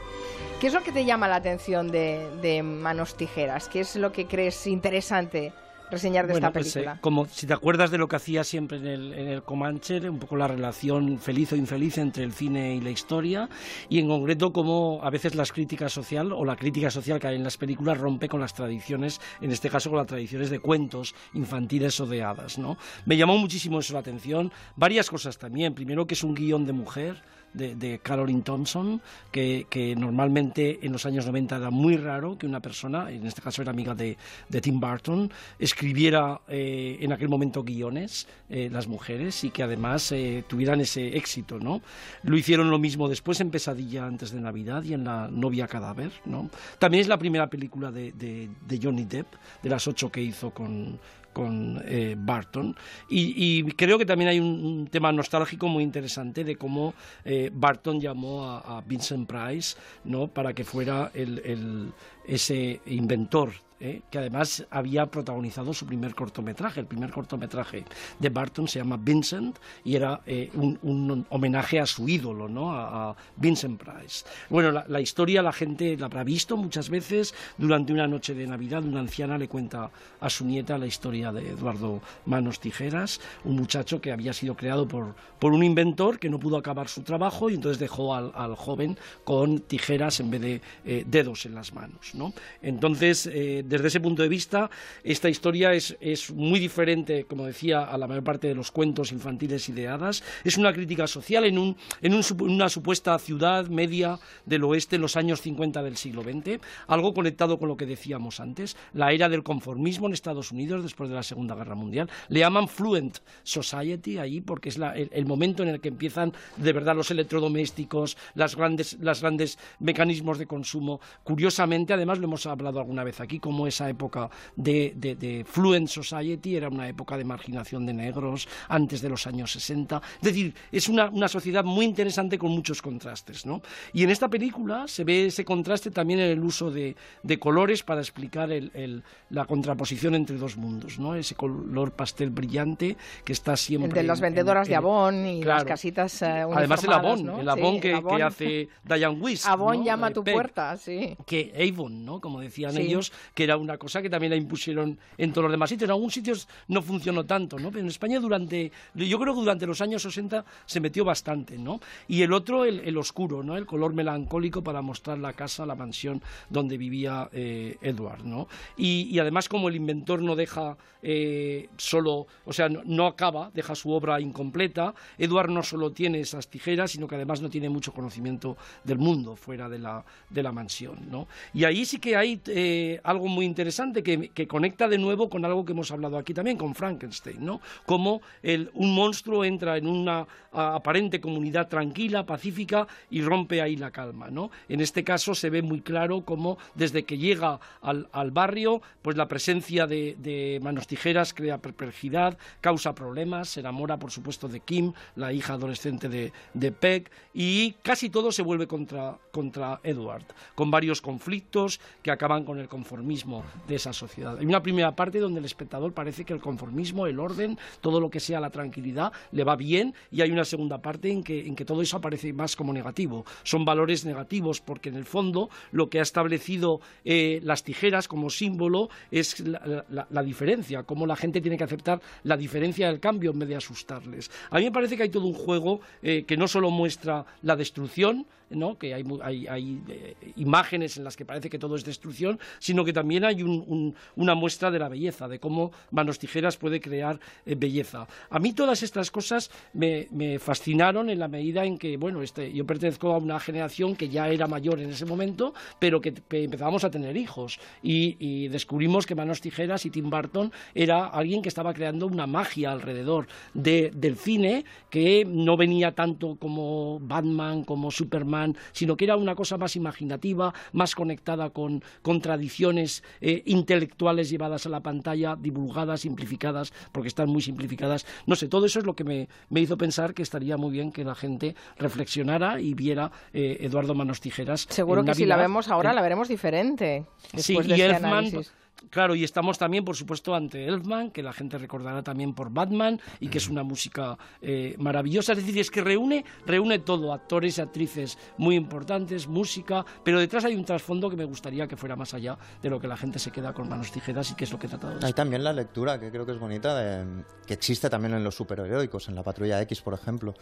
¿Qué es lo que te llama la atención de, de Manos Tijeras? ¿Qué es lo que crees interesante reseñar de Bueno, esta pues, eh, película? como si te acuerdas de lo que hacía siempre en el, en el Comanche, un poco la relación feliz o infeliz entre el cine y la historia, y en concreto cómo a veces las críticas social o la crítica social que hay en las películas rompe con las tradiciones, en este caso con las tradiciones de cuentos infantiles o de hadas. ¿no? Me llamó muchísimo eso la atención, varias cosas también. Primero que es un guion de mujer, de, Caroline Thompson, que, que normalmente en los años 90 era muy raro que una persona, en este caso era amiga de, de Tim Burton, escribiera eh, en aquel momento guiones, eh, las mujeres, y que además eh, tuvieran ese éxito. ¿no? Lo hicieron lo mismo después en Pesadilla antes de Navidad y en La novia cadáver. ¿no? También es la primera película de, de Johnny Depp, de las ocho que hizo con, con eh, Barton. Y, creo que también hay un, tema nostálgico muy interesante de cómo eh, Barton llamó a, a Vincent Price ¿no? para que fuera el, el- ese inventor. ¿Eh? que además había protagonizado su primer cortometraje. El primer cortometraje de Barton se llama Vincent y era eh, un, homenaje a su ídolo, ¿no? a, Vincent Price. Bueno, la, historia la gente la habrá visto muchas veces. Durante una noche de Navidad, una anciana le cuenta a su nieta la historia de Eduardo Manos Tijeras, un muchacho que había sido creado por, por un inventor que no pudo acabar su trabajo y entonces dejó al, joven con tijeras en vez de eh, dedos en las manos. ¿no? Entonces, desde ese punto de vista, esta historia es, es muy diferente, como decía, a la mayor parte de los cuentos infantiles y de hadas. Es una crítica social en, un, en una supuesta ciudad media del oeste en los años 50 del siglo XX, algo conectado con lo que decíamos antes, la era del conformismo en Estados Unidos después de la Segunda Guerra Mundial. Le llaman Fluent Society ahí porque es el momento en el que empiezan de verdad los electrodomésticos, las grandes, las grandes mecanismos de consumo. Curiosamente, además lo hemos hablado alguna vez aquí, como cómo esa época de, de, de Fluent Society era una época de marginación de negros antes de los años 60. Es decir, es una, una sociedad muy interesante con muchos contrastes. ¿no? Y en esta película se ve ese contraste también en el uso de, de colores para explicar el, el, la contraposición entre dos mundos. ¿no? Ese color pastel brillante que está siempre. El de las vendedoras en, de Avon y claro. las casitas uh, Además el Avon, ¿no? el Avon, sí, que, que hace Diane Weiss. Avon ¿no? llama a tu Peck, puerta, sí. Que Avon, ¿no? Como decían Sí. ellos, que era una cosa que también la impusieron en todos los demás sitios. En algunos sitios no funcionó tanto, ¿no? Pero en España durante, yo creo que durante los años 60 se metió bastante, ¿no? Y el otro, el, el oscuro, ¿no? El color melancólico para mostrar la casa, la mansión donde vivía eh, Edward, ¿no? Y, y, además como el inventor no deja eh, solo, o sea, no, no, acaba, deja su obra incompleta, Edward no solo tiene esas tijeras, sino que además no tiene mucho conocimiento del mundo fuera de la, de la mansión, ¿no? Y ahí sí que hay eh, algo muy interesante que, conecta de nuevo con algo que hemos hablado aquí también, con Frankenstein, ¿no? Como el, un monstruo entra en una aparente comunidad tranquila, pacífica y rompe ahí la calma, ¿no? En este caso se ve muy claro cómo desde que llega al, al barrio, pues la presencia de, de, manos tijeras crea perplejidad, causa problemas, se enamora por supuesto de Kim, la hija adolescente de, de Peck, y casi todo se vuelve contra, contra Edward, con varios conflictos que acaban con el conformismo de esa sociedad. Hay una primera parte donde el espectador parece que el conformismo, el orden, todo lo que sea la tranquilidad, le va bien, y hay una segunda parte en que, en que todo eso aparece más como negativo. Son valores negativos porque en el fondo lo que ha establecido eh, las tijeras como símbolo es la, diferencia, cómo la gente tiene que aceptar la diferencia del cambio en vez de asustarles. A mí me parece que hay todo un juego eh, que no solo muestra la destrucción, ¿no? que hay, hay, hay eh, imágenes en las que parece que todo es destrucción, sino que también hay un, un, una muestra de la belleza, de cómo Manos Tijeras puede crear eh, belleza. A mí todas estas cosas me, me, fascinaron en la medida en que, bueno, este, yo pertenezco a una generación que ya era mayor en ese momento, pero que, empezábamos a tener hijos y, y, descubrimos que Manos Tijeras y Tim Burton era alguien que estaba creando una magia alrededor de, del cine que no venía tanto como Batman, como Superman, sino que era una cosa más imaginativa, más conectada con, con tradiciones eh, intelectuales llevadas a la pantalla, divulgadas, simplificadas, porque están muy simplificadas. No sé, todo eso es lo que me, me hizo pensar que estaría muy bien que la gente reflexionara y viera eh, Eduardo Manos Tijeras. Seguro que Navidad. si la vemos ahora, la veremos diferente. Sí, de y este Elfman, análisis. Claro, y estamos también, por supuesto, ante Elfman, que la gente recordará también por Batman, y que es una música eh, maravillosa. Es decir, es que reúne, reúne todo, actores y actrices muy importantes, música, pero detrás hay un trasfondo que me gustaría que fuera más allá de lo que la gente se queda con manos tijeras y que es lo que he tratado de Hay también la lectura, que creo que es bonita, de, que existe también en los superheroicos, en la Patrulla X, por ejemplo,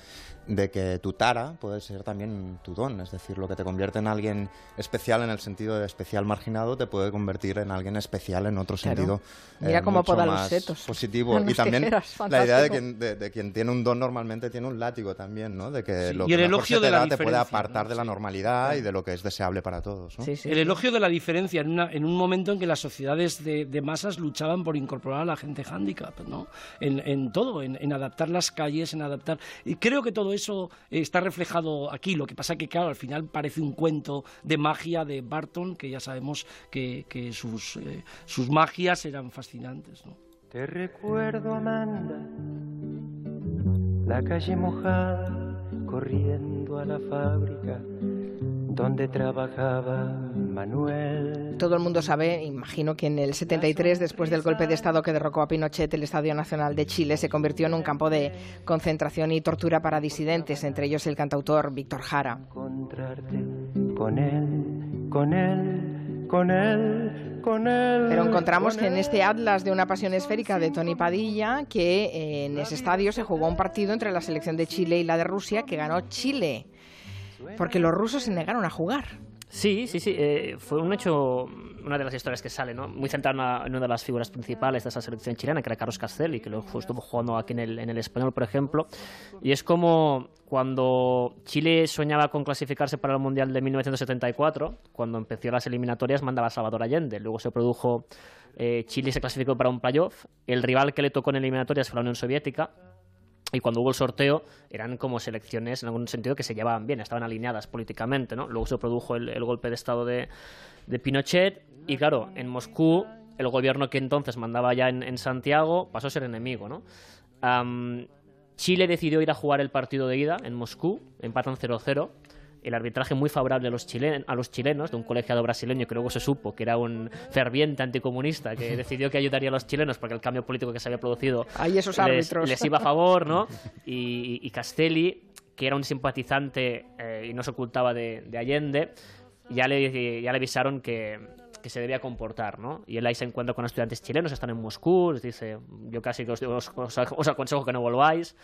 de que tu tara puede ser también tu don, es decir, lo que te convierte en alguien especial en el sentido de especial marginado te puede convertir en alguien especial en otro claro. sentido. Mira eh, cómo mucho poda más los setos. positivo. Y también tijeras, la idea de quien, de, de quien, tiene un don normalmente tiene un látigo también, ¿no? De que Sí, lo y que el mejor elogio se te de la da te puede diferencia, apartar ¿no? de la Sí. normalidad y de lo que es deseable para todos. ¿no? el elogio de la diferencia en, una, en, un momento en que las sociedades de, de, masas luchaban por incorporar a la gente handicap, ¿no? En, en todo, en, en, adaptar las calles, en adaptar. Y creo que todo eso está reflejado aquí. Lo que pasa que, claro, al final parece un cuento de magia de Barton, que ya sabemos que, que sus, eh, sus magias eran fascinantes, ¿no? Te recuerdo, Amanda, la calle mojada, corriendo a la fábrica donde trabajaba Manuel. Todo el mundo sabe, imagino que en el 73, después del golpe de Estado que derrocó a Pinochet, el Estadio Nacional de Chile se convirtió en un campo de concentración y tortura para disidentes, entre ellos el cantautor Víctor Jara. Encontrarte con él, con él, con él, con él. Pero encontramos con que en este Atlas de una pasión esférica de Tony Padilla, que eh, en ese estadio se jugó un partido entre la selección de Chile y la de Rusia, que ganó Chile, porque los rusos se negaron a jugar. Sí, sí, sí. Eh, fue un hecho, una de las historias que sale. Muy centrada en una, de las figuras principales de esa selección chilena, que era Carlos Castelli, que luego estuvo jugando aquí en el, en el español, por ejemplo. Y es como cuando Chile soñaba con clasificarse para el Mundial de 1974, cuando empezó las eliminatorias, mandaba a Salvador Allende. Luego se produjo, eh, Chile se clasificó para un playoff. El rival que le tocó en eliminatorias fue la Unión Soviética. Y cuando hubo el sorteo eran como selecciones en algún sentido que se llevaban bien, estaban alineadas políticamente, ¿no? Luego se produjo el, golpe de estado de, Pinochet y claro, en Moscú el gobierno que entonces mandaba ya en, Santiago pasó a ser enemigo, ¿no? Chile decidió ir a jugar el partido de ida en Moscú, empatan 0-0 el arbitraje muy favorable a los, chilen a los chilenos, de un colegiado brasileño que luego se supo que era un ferviente anticomunista, que decidió que ayudaría a los chilenos porque el cambio político que se había producido esos les, les, iba a favor, ¿no? Y, y Castelli, que era un simpatizante eh, y no se ocultaba de, de Allende, ya le, ya le avisaron que, que se debía comportar, ¿no? Y él ahí se encuentra con estudiantes chilenos, están en Moscú, les dice, yo casi que os, os, os aconsejo que no volváis.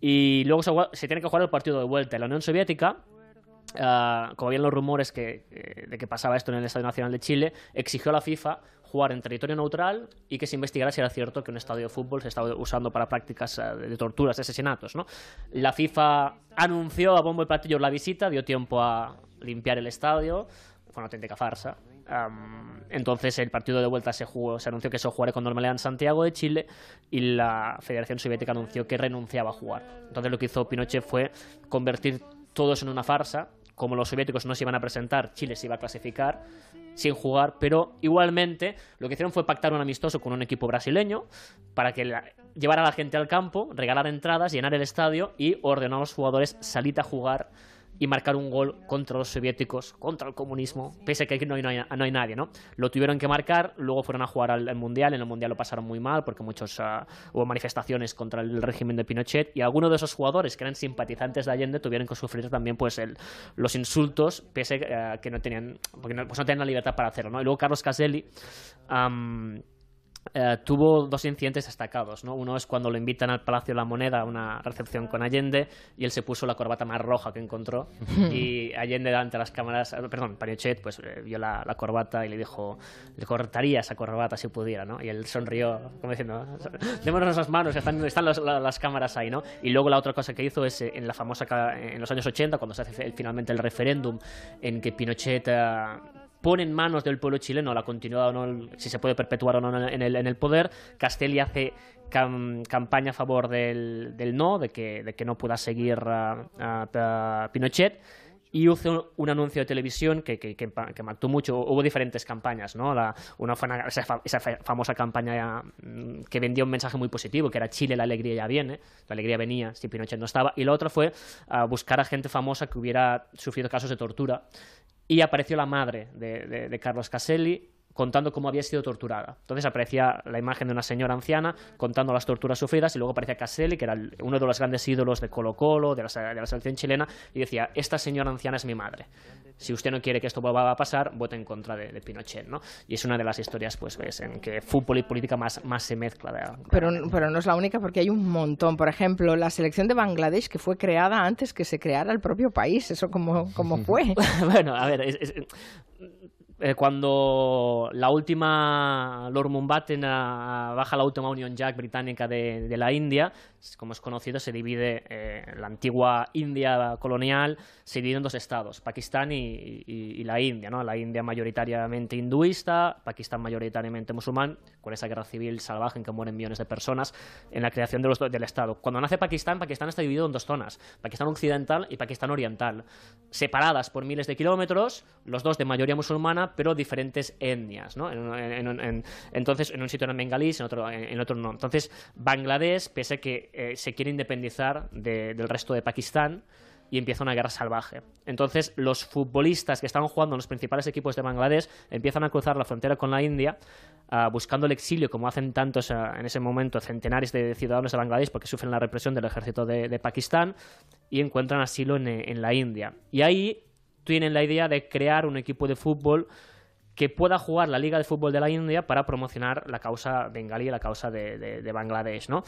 Y luego se, se, tiene que jugar el partido de vuelta. En la Unión Soviética, uh, como habían los rumores que, eh, de que pasaba esto en el Estadio Nacional de Chile, exigió a la FIFA jugar en territorio neutral y que se investigara si era cierto que un estadio de fútbol se estaba usando para prácticas uh, de torturas, de asesinatos, ¿no? La FIFA anunció a bombo y platillo la visita, dio tiempo a limpiar el estadio, fue una auténtica farsa. Um, entonces el partido de vuelta se jugó, se anunció que se jugaría con normalidad en Santiago de Chile y la Federación Soviética anunció que renunciaba a jugar. Entonces lo que hizo Pinochet fue convertir todo eso en una farsa. Como los soviéticos no se iban a presentar, Chile se iba a clasificar sin jugar, pero igualmente lo que hicieron fue pactar un amistoso con un equipo brasileño para que la, llevara a la gente al campo, regalar entradas, llenar el estadio y ordenar a los jugadores salir a jugar y marcar un gol contra los soviéticos, contra el comunismo, pese a que aquí no hay, no hay, nadie, ¿no? Lo tuvieron que marcar, luego fueron a jugar al, al, Mundial, en el Mundial lo pasaron muy mal porque muchos uh, hubo manifestaciones contra el régimen de Pinochet y algunos de esos jugadores que eran simpatizantes de Allende tuvieron que sufrir también pues los insultos, pese a uh, que no tenían, porque no, pues no tenían la libertad para hacerlo, ¿no? Y luego Carlos Caselli... Uh, tuvo dos incidentes destacados. ¿no? Uno es cuando lo invitan al Palacio de la Moneda a una recepción con Allende y él se puso la corbata más roja que encontró y Allende ante las cámaras, perdón, Pinochet pues eh, vio la, la, corbata y le dijo, le cortaría esa corbata si pudiera, ¿no? Y él sonrió como diciendo, démonos esas manos, están, están los, la, las cámaras ahí, ¿no? Y luego la otra cosa que hizo es eh, en la famosa, en los años 80, cuando se hace finalmente el referéndum en que Pinochet... Uh, pone en manos del pueblo chileno la continuidad o no, si se puede perpetuar o no en el, en el poder. Castelli hace cam, campaña a favor del, del, no, de que, de que no pueda seguir a, a, a Pinochet y hizo un anuncio de televisión que, que, que, que mató mucho. Hubo diferentes campañas, ¿no? La, una fue esa, famosa campaña mm, que vendía un mensaje muy positivo, que era Chile, la alegría ya viene. La alegría venía si Pinochet no estaba. Y la otra fue uh, buscar a gente famosa que hubiera sufrido casos de tortura. Y apareció la madre de, de, de Carlos Caselli contando cómo había sido torturada. Entonces aparecía la imagen de una señora anciana contando las torturas sufridas y luego aparecía Caselli, que era uno de los grandes ídolos de Colo Colo, de la, de la selección chilena, y decía, esta señora anciana es mi madre. Si usted no quiere que esto vuelva a pasar, vote en contra de, de Pinochet, ¿no? Y es una de las historias, pues, ves, en que fútbol y política más, más se mezcla. De, pero, pero no es la única porque hay un montón. Por ejemplo, la selección de Bangladesh, que fue creada antes que se creara el propio país. ¿Eso cómo, cómo fue? bueno, a ver, es, es, eh, cuando la última Lord Mountbatten baja la última Union Jack británica de, la India, como es conocido, se divide eh, la antigua India colonial, se divide en dos estados, Pakistán y, y, y, la India, ¿no? La India mayoritariamente hinduista, Pakistán mayoritariamente musulmán, con esa guerra civil salvaje en que mueren millones de personas en la creación de los, del estado. Cuando nace Pakistán, Pakistán está dividido en dos zonas, Pakistán occidental y Pakistán oriental, separadas por miles de kilómetros, los dos de mayoría musulmana, pero diferentes etnias, ¿no? En, en, en, entonces, en un sitio eran bengalíes, en otro, en, otro no. Entonces, Bangladesh, pese a que eh, se quiere independizar de, del resto de Pakistán, y empieza una guerra salvaje. Entonces, los futbolistas que estaban jugando en los principales equipos de Bangladesh empiezan a cruzar la frontera con la India, uh, buscando el exilio, como hacen tantos uh, en ese momento centenares de ciudadanos de Bangladesh porque sufren la represión del ejército de, Pakistán y encuentran asilo en la India. Y ahí tienen la idea de crear un equipo de fútbol que pueda jugar la Liga de Fútbol de la India para promocionar la causa bengalí, la causa de, de, de Bangladesh, ¿no?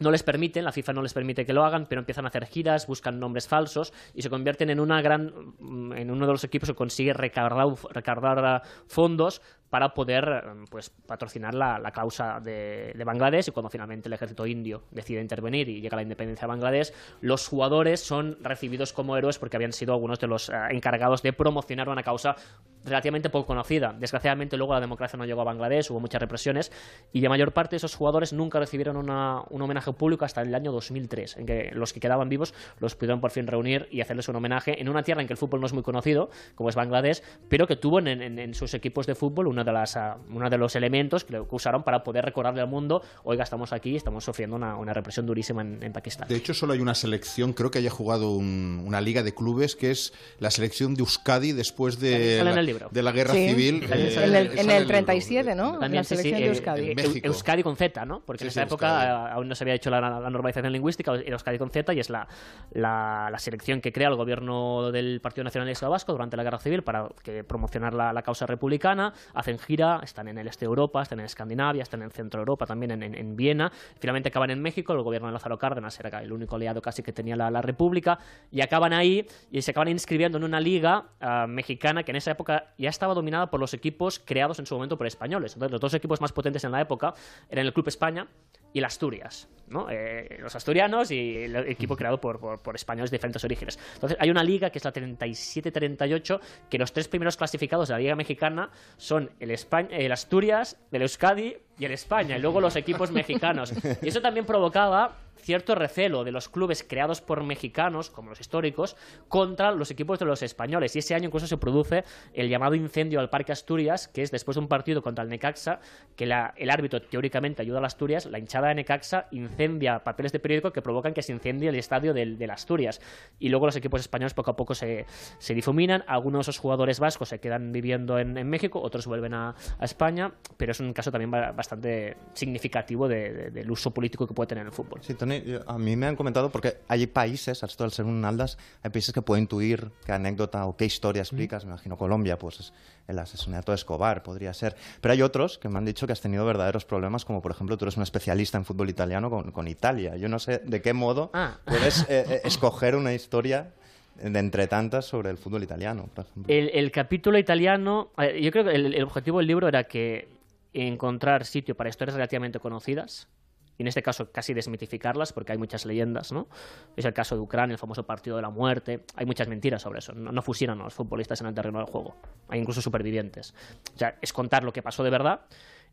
No les permiten, la FIFA no les permite que lo hagan, pero empiezan a hacer giras, buscan nombres falsos y se convierten en una gran en uno de los equipos que consigue recargar, recargar fondos para poder pues, patrocinar la, la causa de, de, Bangladesh y cuando finalmente el ejército indio decide intervenir y llega la independencia de Bangladesh, los jugadores son recibidos como héroes porque habían sido algunos de los uh, encargados de promocionar una causa relativamente poco conocida. Desgraciadamente luego la democracia no llegó a Bangladesh, hubo muchas represiones y la mayor parte de esos jugadores nunca recibieron una- un homenaje público hasta el año 2003, en que los que quedaban vivos los pudieron por fin reunir y hacerles un homenaje en una tierra en que el fútbol no es muy conocido, como es Bangladesh, pero que tuvo en, en- en sus equipos de fútbol uno de, las, ah, uno de los elementos que, usaron para poder recordarle al mundo, oiga, estamos aquí, estamos sufriendo una, una represión durísima en, en Pakistán. De hecho, solo hay una selección, creo que haya jugado un- una liga de clubes, que es la selección de Euskadi después de, la, el libro. de la guerra Sí. civil. En eh, el, sale en el libro. 37, ¿no? También, la sí, sí, selección de eh, Euskadi. eh, Eu- Euskadi con Z, ¿no? Porque Sí, en sí, esa época Euskadi. eh, aún no se había hecho la, la normalización lingüística, era Euskadi con Z y es la, la, la selección que crea el gobierno del Partido Nacionalista Vasco durante la Guerra Civil para que promocionar la, la causa republicana. Hacen gira, están en el este de Europa, están en Escandinavia, están en Centro Europa, también en, en- en Viena. Finalmente acaban en México, el gobierno de Lázaro Cárdenas era el único aliado casi que tenía la, la República, y acaban ahí y se acaban inscribiendo en una liga ah, mexicana que en esa época ya estaba dominada por los equipos creados en su momento por españoles. Entonces, los dos equipos más potentes en la época eran el Club España y el Asturias, ¿no? Eh, los asturianos y el equipo creado por, por- por españoles de diferentes orígenes. Entonces, hay una liga que es la 37-38, que los tres primeros clasificados de la Liga Mexicana son el, España, el Asturias, el Euskadi y el España, y luego los equipos mexicanos. Y eso también provocaba cierto recelo de los clubes creados por mexicanos, como los históricos, contra los equipos de los españoles. Y ese año incluso se produce el llamado incendio al Parque Asturias, que es después de un partido contra el Necaxa, que la- el árbitro teóricamente ayuda al Asturias, la hinchada de Necaxa incendia papeles de periódico que provocan que se incendie el estadio del, del Asturias. Y luego los equipos españoles poco a poco se, se difuminan, algunos de esos jugadores vascos se quedan viviendo en, en México, otros vuelven a, a España, pero es un caso también ba- bastante significativo de- de- del uso político que puede tener el fútbol. Sí, Tony, a mí me han comentado porque hay países, al ser un Aldas, hay países que pueden intuir qué anécdota o qué historia explicas. Me imagino Colombia, pues es el asesinato de Escobar podría ser. Pero hay otros que me han dicho que has tenido verdaderos problemas, como por ejemplo tú eres un especialista en fútbol italiano con, con Italia. Yo no sé de qué modo Ah. puedes eh, eh, escoger una historia de entre tantas sobre el fútbol italiano, por ejemplo. El, el capítulo italiano, eh, yo creo que el, el objetivo del libro era que encontrar sitio para historias relativamente conocidas, y en este caso casi desmitificarlas, porque hay muchas leyendas, ¿no? Es el caso de Ucrania, el famoso partido de la muerte, hay muchas mentiras sobre eso, no, no fusionan a los futbolistas en el terreno del juego, hay incluso supervivientes. O sea, es contar lo que pasó de verdad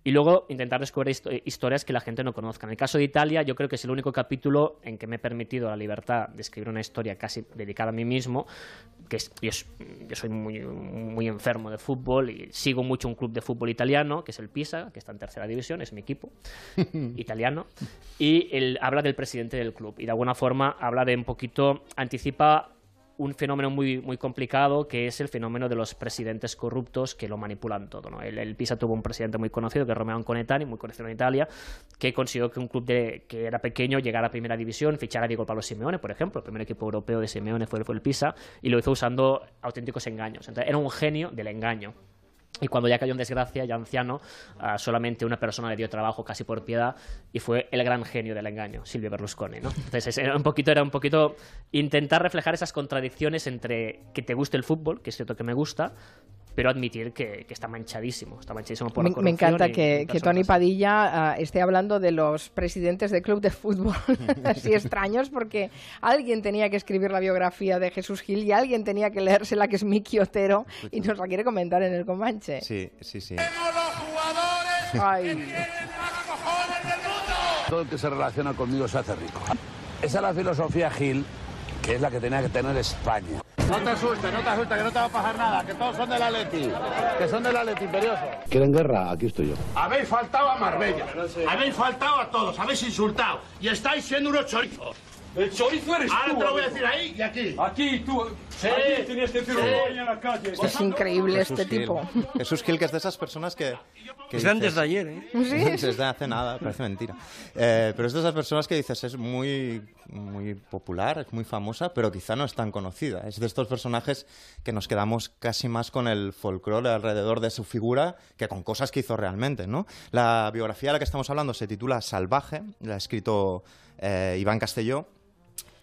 y luego intentar descubrir histo- historias que la gente no conozca. En el caso de Italia, yo creo que es el único capítulo en que me he permitido la libertad de escribir una historia casi dedicada a mí mismo, que es, yo, yo soy muy, muy enfermo de fútbol y sigo mucho un club de fútbol italiano, que es el Pisa, que está en tercera división, es mi equipo italiano, y él habla del presidente del club y de alguna forma habla de un poquito, anticipa un fenómeno muy, muy complicado que es el fenómeno de los presidentes corruptos que lo manipulan todo. ¿no? El, Pisa tuvo un presidente muy conocido, que es Romeo Conetani, muy conocido en Italia, que consiguió que un club que era pequeño llegara a primera división, fichara a Diego Pablo Simeone, por ejemplo. El primer equipo europeo de Simeone fue, fue el Pisa, y lo hizo usando auténticos engaños. Entonces, era un genio del engaño. Y cuando ya cayó en desgracia, ya anciano, solamente una persona le dio trabajo casi por piedad y fue el gran genio del engaño, Silvio Berlusconi, ¿no? Entonces era un poquito, era un poquito intentar reflejar esas contradicciones entre que te guste el fútbol, que es cierto que me gusta, pero admitir que, que está manchadísimo, está manchadísimo por Me, la me encanta corrupción y- que, y que. Tony Padilla ah, esté hablando de los presidentes de club de fútbol así extraños, porque alguien tenía que escribir la biografía de Jesús Gil y alguien tenía que leérsela, que es Miki Otero, y nos la quiere comentar en el Comanche. Sí, sí, sí. Ay. Todo el que se relaciona conmigo se hace rico. Esa es la filosofía Gil, que es la que tenía que tener España. No te asustes, no te asustes, que no te va a pasar nada, que todos son del Atleti, que son del Atleti imperioso. ¿Quieren guerra? Aquí estoy yo. Habéis faltado a Marbella, habéis faltado a todos, habéis insultado y estáis siendo unos chorizos. El chorizo eres Ahora tú, te lo voy a decir ahí y aquí. Aquí, tú. Sí, Aquí tenías que decirlo sí. hoy en la calle. Es increíble Jesús este Gil. tipo. Jesús Gil, que es de esas personas que... que Es de antes dices- de ayer, ¿eh? Sí. Desde hace nada, parece mentira. Eh, pero es de esas personas que dices, es muy, muy popular, es muy famosa, pero quizá no es tan conocida. Es de estos personajes que nos quedamos casi más con el folclore alrededor de su figura que con cosas que hizo realmente, ¿no? La biografía de la que estamos hablando se titula Salvaje, la ha escrito eh, Iván Castelló.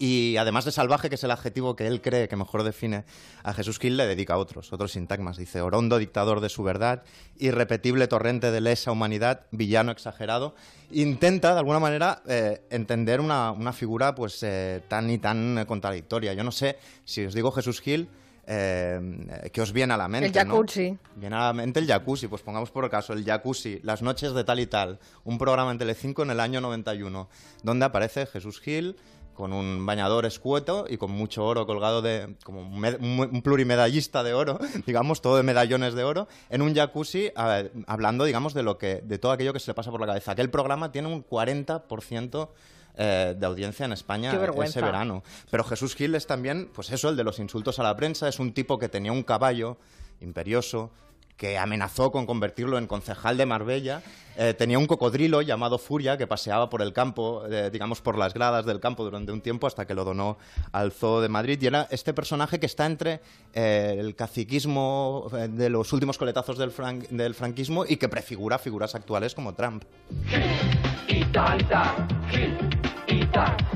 Y además de salvaje, que es el adjetivo que él cree que mejor define a Jesús Gil, le dedica otros, otros sintagmas. Dice, orondo dictador de su verdad, irrepetible torrente de lesa humanidad, villano exagerado. Intenta, de alguna manera, eh, entender una, una figura pues eh, tan y tan eh, contradictoria. Yo no sé, si os digo Jesús Gil, eh, que os viene a la mente. El jacuzzi. ¿no? Viene a la mente el jacuzzi, pues pongamos por caso el jacuzzi, Las noches de tal y tal, un programa en Telecinco en el año 91, donde aparece Jesús Gil con un bañador escueto y con mucho oro colgado de como un, un- plurimedallista de oro, digamos, todo de medallones de oro, en un jacuzzi a- hablando, digamos, de lo que de todo aquello que se le pasa por la cabeza. Aquel programa tiene un 40% eh, de audiencia en España ese verano. Pero Jesús Gil es también, pues eso, el de los insultos a la prensa, es un tipo que tenía un caballo imperioso que amenazó con convertirlo en concejal de Marbella. Eh, tenía un cocodrilo llamado Furia que paseaba por el campo, eh, digamos por las gradas del campo durante un tiempo hasta que lo donó al Zoo de Madrid. Y era este personaje que está entre eh, el caciquismo de los últimos coletazos del, fran- del franquismo y que prefigura figuras actuales como Trump.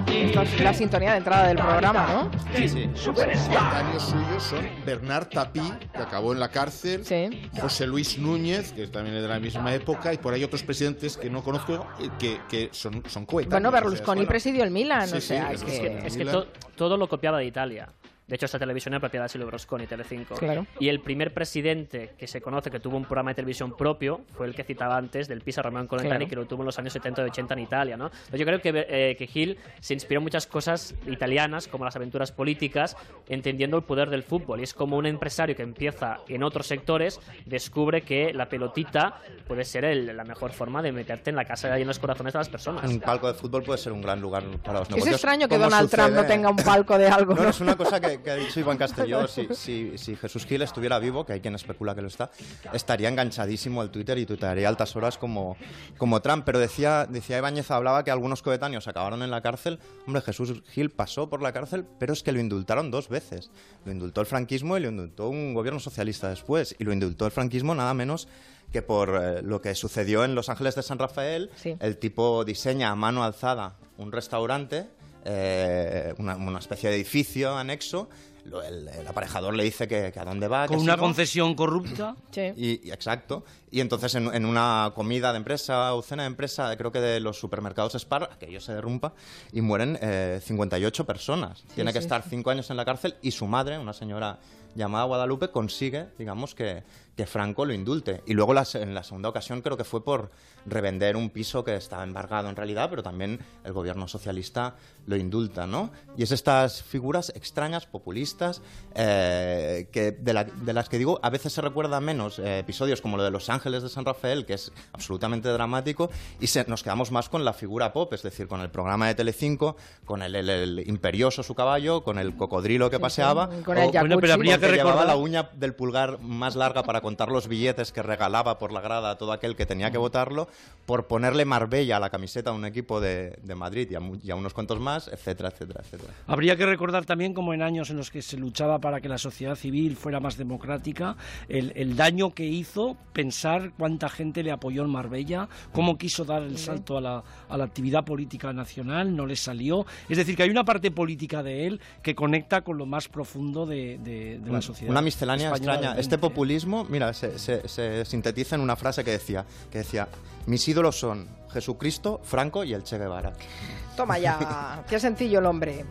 Esto es la sintonía de entrada del programa, ¿no? Sí, sí. Coetáneos suyos son Bernard Tapí, que acabó en la cárcel, José Luis Núñez, que también es de la misma época, y por ahí otros presidentes que no conozco, eh, que, que son, son coetáneos. Bueno, o sea, Berlusconi bueno. presidió el Milan, Sí, o sea, sí, es que... sí. Es que to- todo lo copiaba de Italia. De hecho, esta televisión era propiedad de Silvio Berlusconi, Telecinco. Claro. Y el primer presidente que se conoce que tuvo un programa de televisión propio fue el que citaba antes, del Pisa Román Colentani, Claro. que lo tuvo en los años 70 y 80 en Italia, ¿no? Entonces, yo creo que, eh, que Gil se inspiró en muchas cosas italianas, como las aventuras políticas, entendiendo el poder del fútbol. Y es como un empresario que empieza en otros sectores, descubre que la pelotita puede ser el- la mejor forma de meterte en la casa y en los corazones de las personas. Un palco de fútbol puede ser un gran lugar para los Es negocios. extraño que Donald Trump no tenga un palco de algo. No, ¿no? es una cosa que, que ha dicho Iván Castelló. Si, si- si Jesús Gil estuviera vivo, que hay quien especula que lo está, estaría enganchadísimo al Twitter y tuitearía a altas horas como, como Trump. Pero decía, decía Ibáñez, hablaba que algunos coetáneos acabaron en la cárcel. Hombre, Jesús Gil pasó por la cárcel, pero es que lo indultaron dos veces. Lo indultó el franquismo y lo indultó un gobierno socialista después. Y lo indultó el franquismo nada menos que por eh, lo que sucedió en Los Ángeles de San Rafael. El tipo diseña a mano alzada un restaurante eh, una, una especie de edificio anexo. Lo- el, el aparejador le dice que, que a dónde va. Con una concesión corrupta. Y, y- exacto. Y entonces en, en una comida de empresa o cena de empresa, creo que de los supermercados Spar, aquello se derrumpa y mueren eh, 58 personas. Tiene que estar cinco años en la cárcel y su madre, una señora llamada Guadalupe, consigue, digamos, que, que Franco lo indulte. Y luego en la segunda ocasión creo que fue por revender un piso que estaba embargado en realidad, pero también el gobierno socialista lo indulta, ¿no? Y es estas figuras extrañas, populistas, eh, que de, la- de las que digo, a veces se recuerdan menos eh, episodios como lo de Los Ángeles de San Rafael, que es absolutamente dramático, y se- nos quedamos más con la figura pop, es decir, con el programa de Telecinco, con el, el- el imperioso su caballo, con el cocodrilo que Sí, paseaba, sí, con el o- Bueno, pero habría que llevaba recordar- la uña del pulgar más larga para contar los billetes que regalaba por la grada a todo aquel que tenía que votarlo, por ponerle Marbella a la camiseta a un equipo de, de Madrid y a, mu- y a unos cuantos más, etcétera, etcétera, etcétera. Habría que recordar también, como en años en los que se luchaba para que la sociedad civil fuera más democrática, el, el daño que hizo pensar cuánta gente le apoyó en Marbella, cómo quiso dar el salto a la, a la actividad política nacional, no le salió. Es decir, que hay una parte política de él que conecta con lo más profundo de, de- de la sociedad. Una miscelánea extraña. Este populismo, mira, se, se- sintetiza en una frase que decía, que decía, mis ídolos son Jesucristo, Franco y el Che Guevara. Toma ya, qué sencillo el hombre.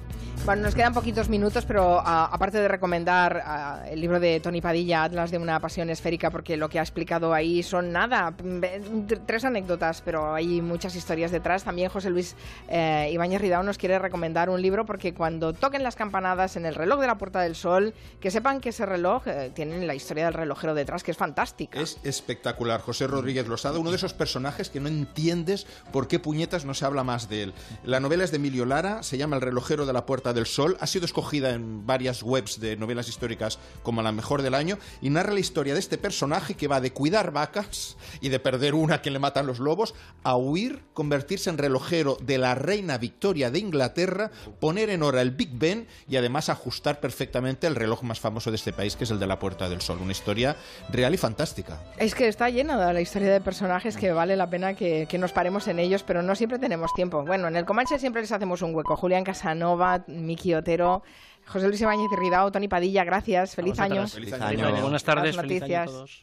Bueno, nos quedan poquitos minutos, pero a- aparte de recomendar a, el libro de Tony Padilla, Atlas de una pasión esférica, porque lo que ha explicado ahí son nada, tr- tres anécdotas, pero hay muchas historias detrás. También José Luis eh, Ibáñez Ridao nos quiere recomendar un libro porque cuando toquen las campanadas en el reloj de la Puerta del Sol, que sepan que ese reloj eh, tiene la historia del relojero detrás, que es fantástica. Es espectacular. José Rodríguez Losada, uno de esos personajes que no entiendes por qué puñetas no se habla más de él. La novela es de Emilio Lara, se llama El relojero de la Puerta del Sol, ha sido escogida en varias webs de novelas históricas como la mejor del año y narra la historia de este personaje que va de cuidar vacas y de perder una que le matan los lobos a huir, convertirse en relojero de la reina Victoria de Inglaterra, poner en hora el Big Ben y además ajustar perfectamente el reloj más famoso de este país que es el de la Puerta del Sol. Una historia real y fantástica. Es que está llena de la historia de personajes que vale la pena que, que nos paremos en ellos, pero no siempre tenemos tiempo. Bueno, en el Siempre les hacemos un hueco. Julián Casanova, Miki Otero, José Luis Ibáñez Ridao, Tony Padilla, gracias. Feliz año. Feliz año. Buenas tardes, año a noticias. todos.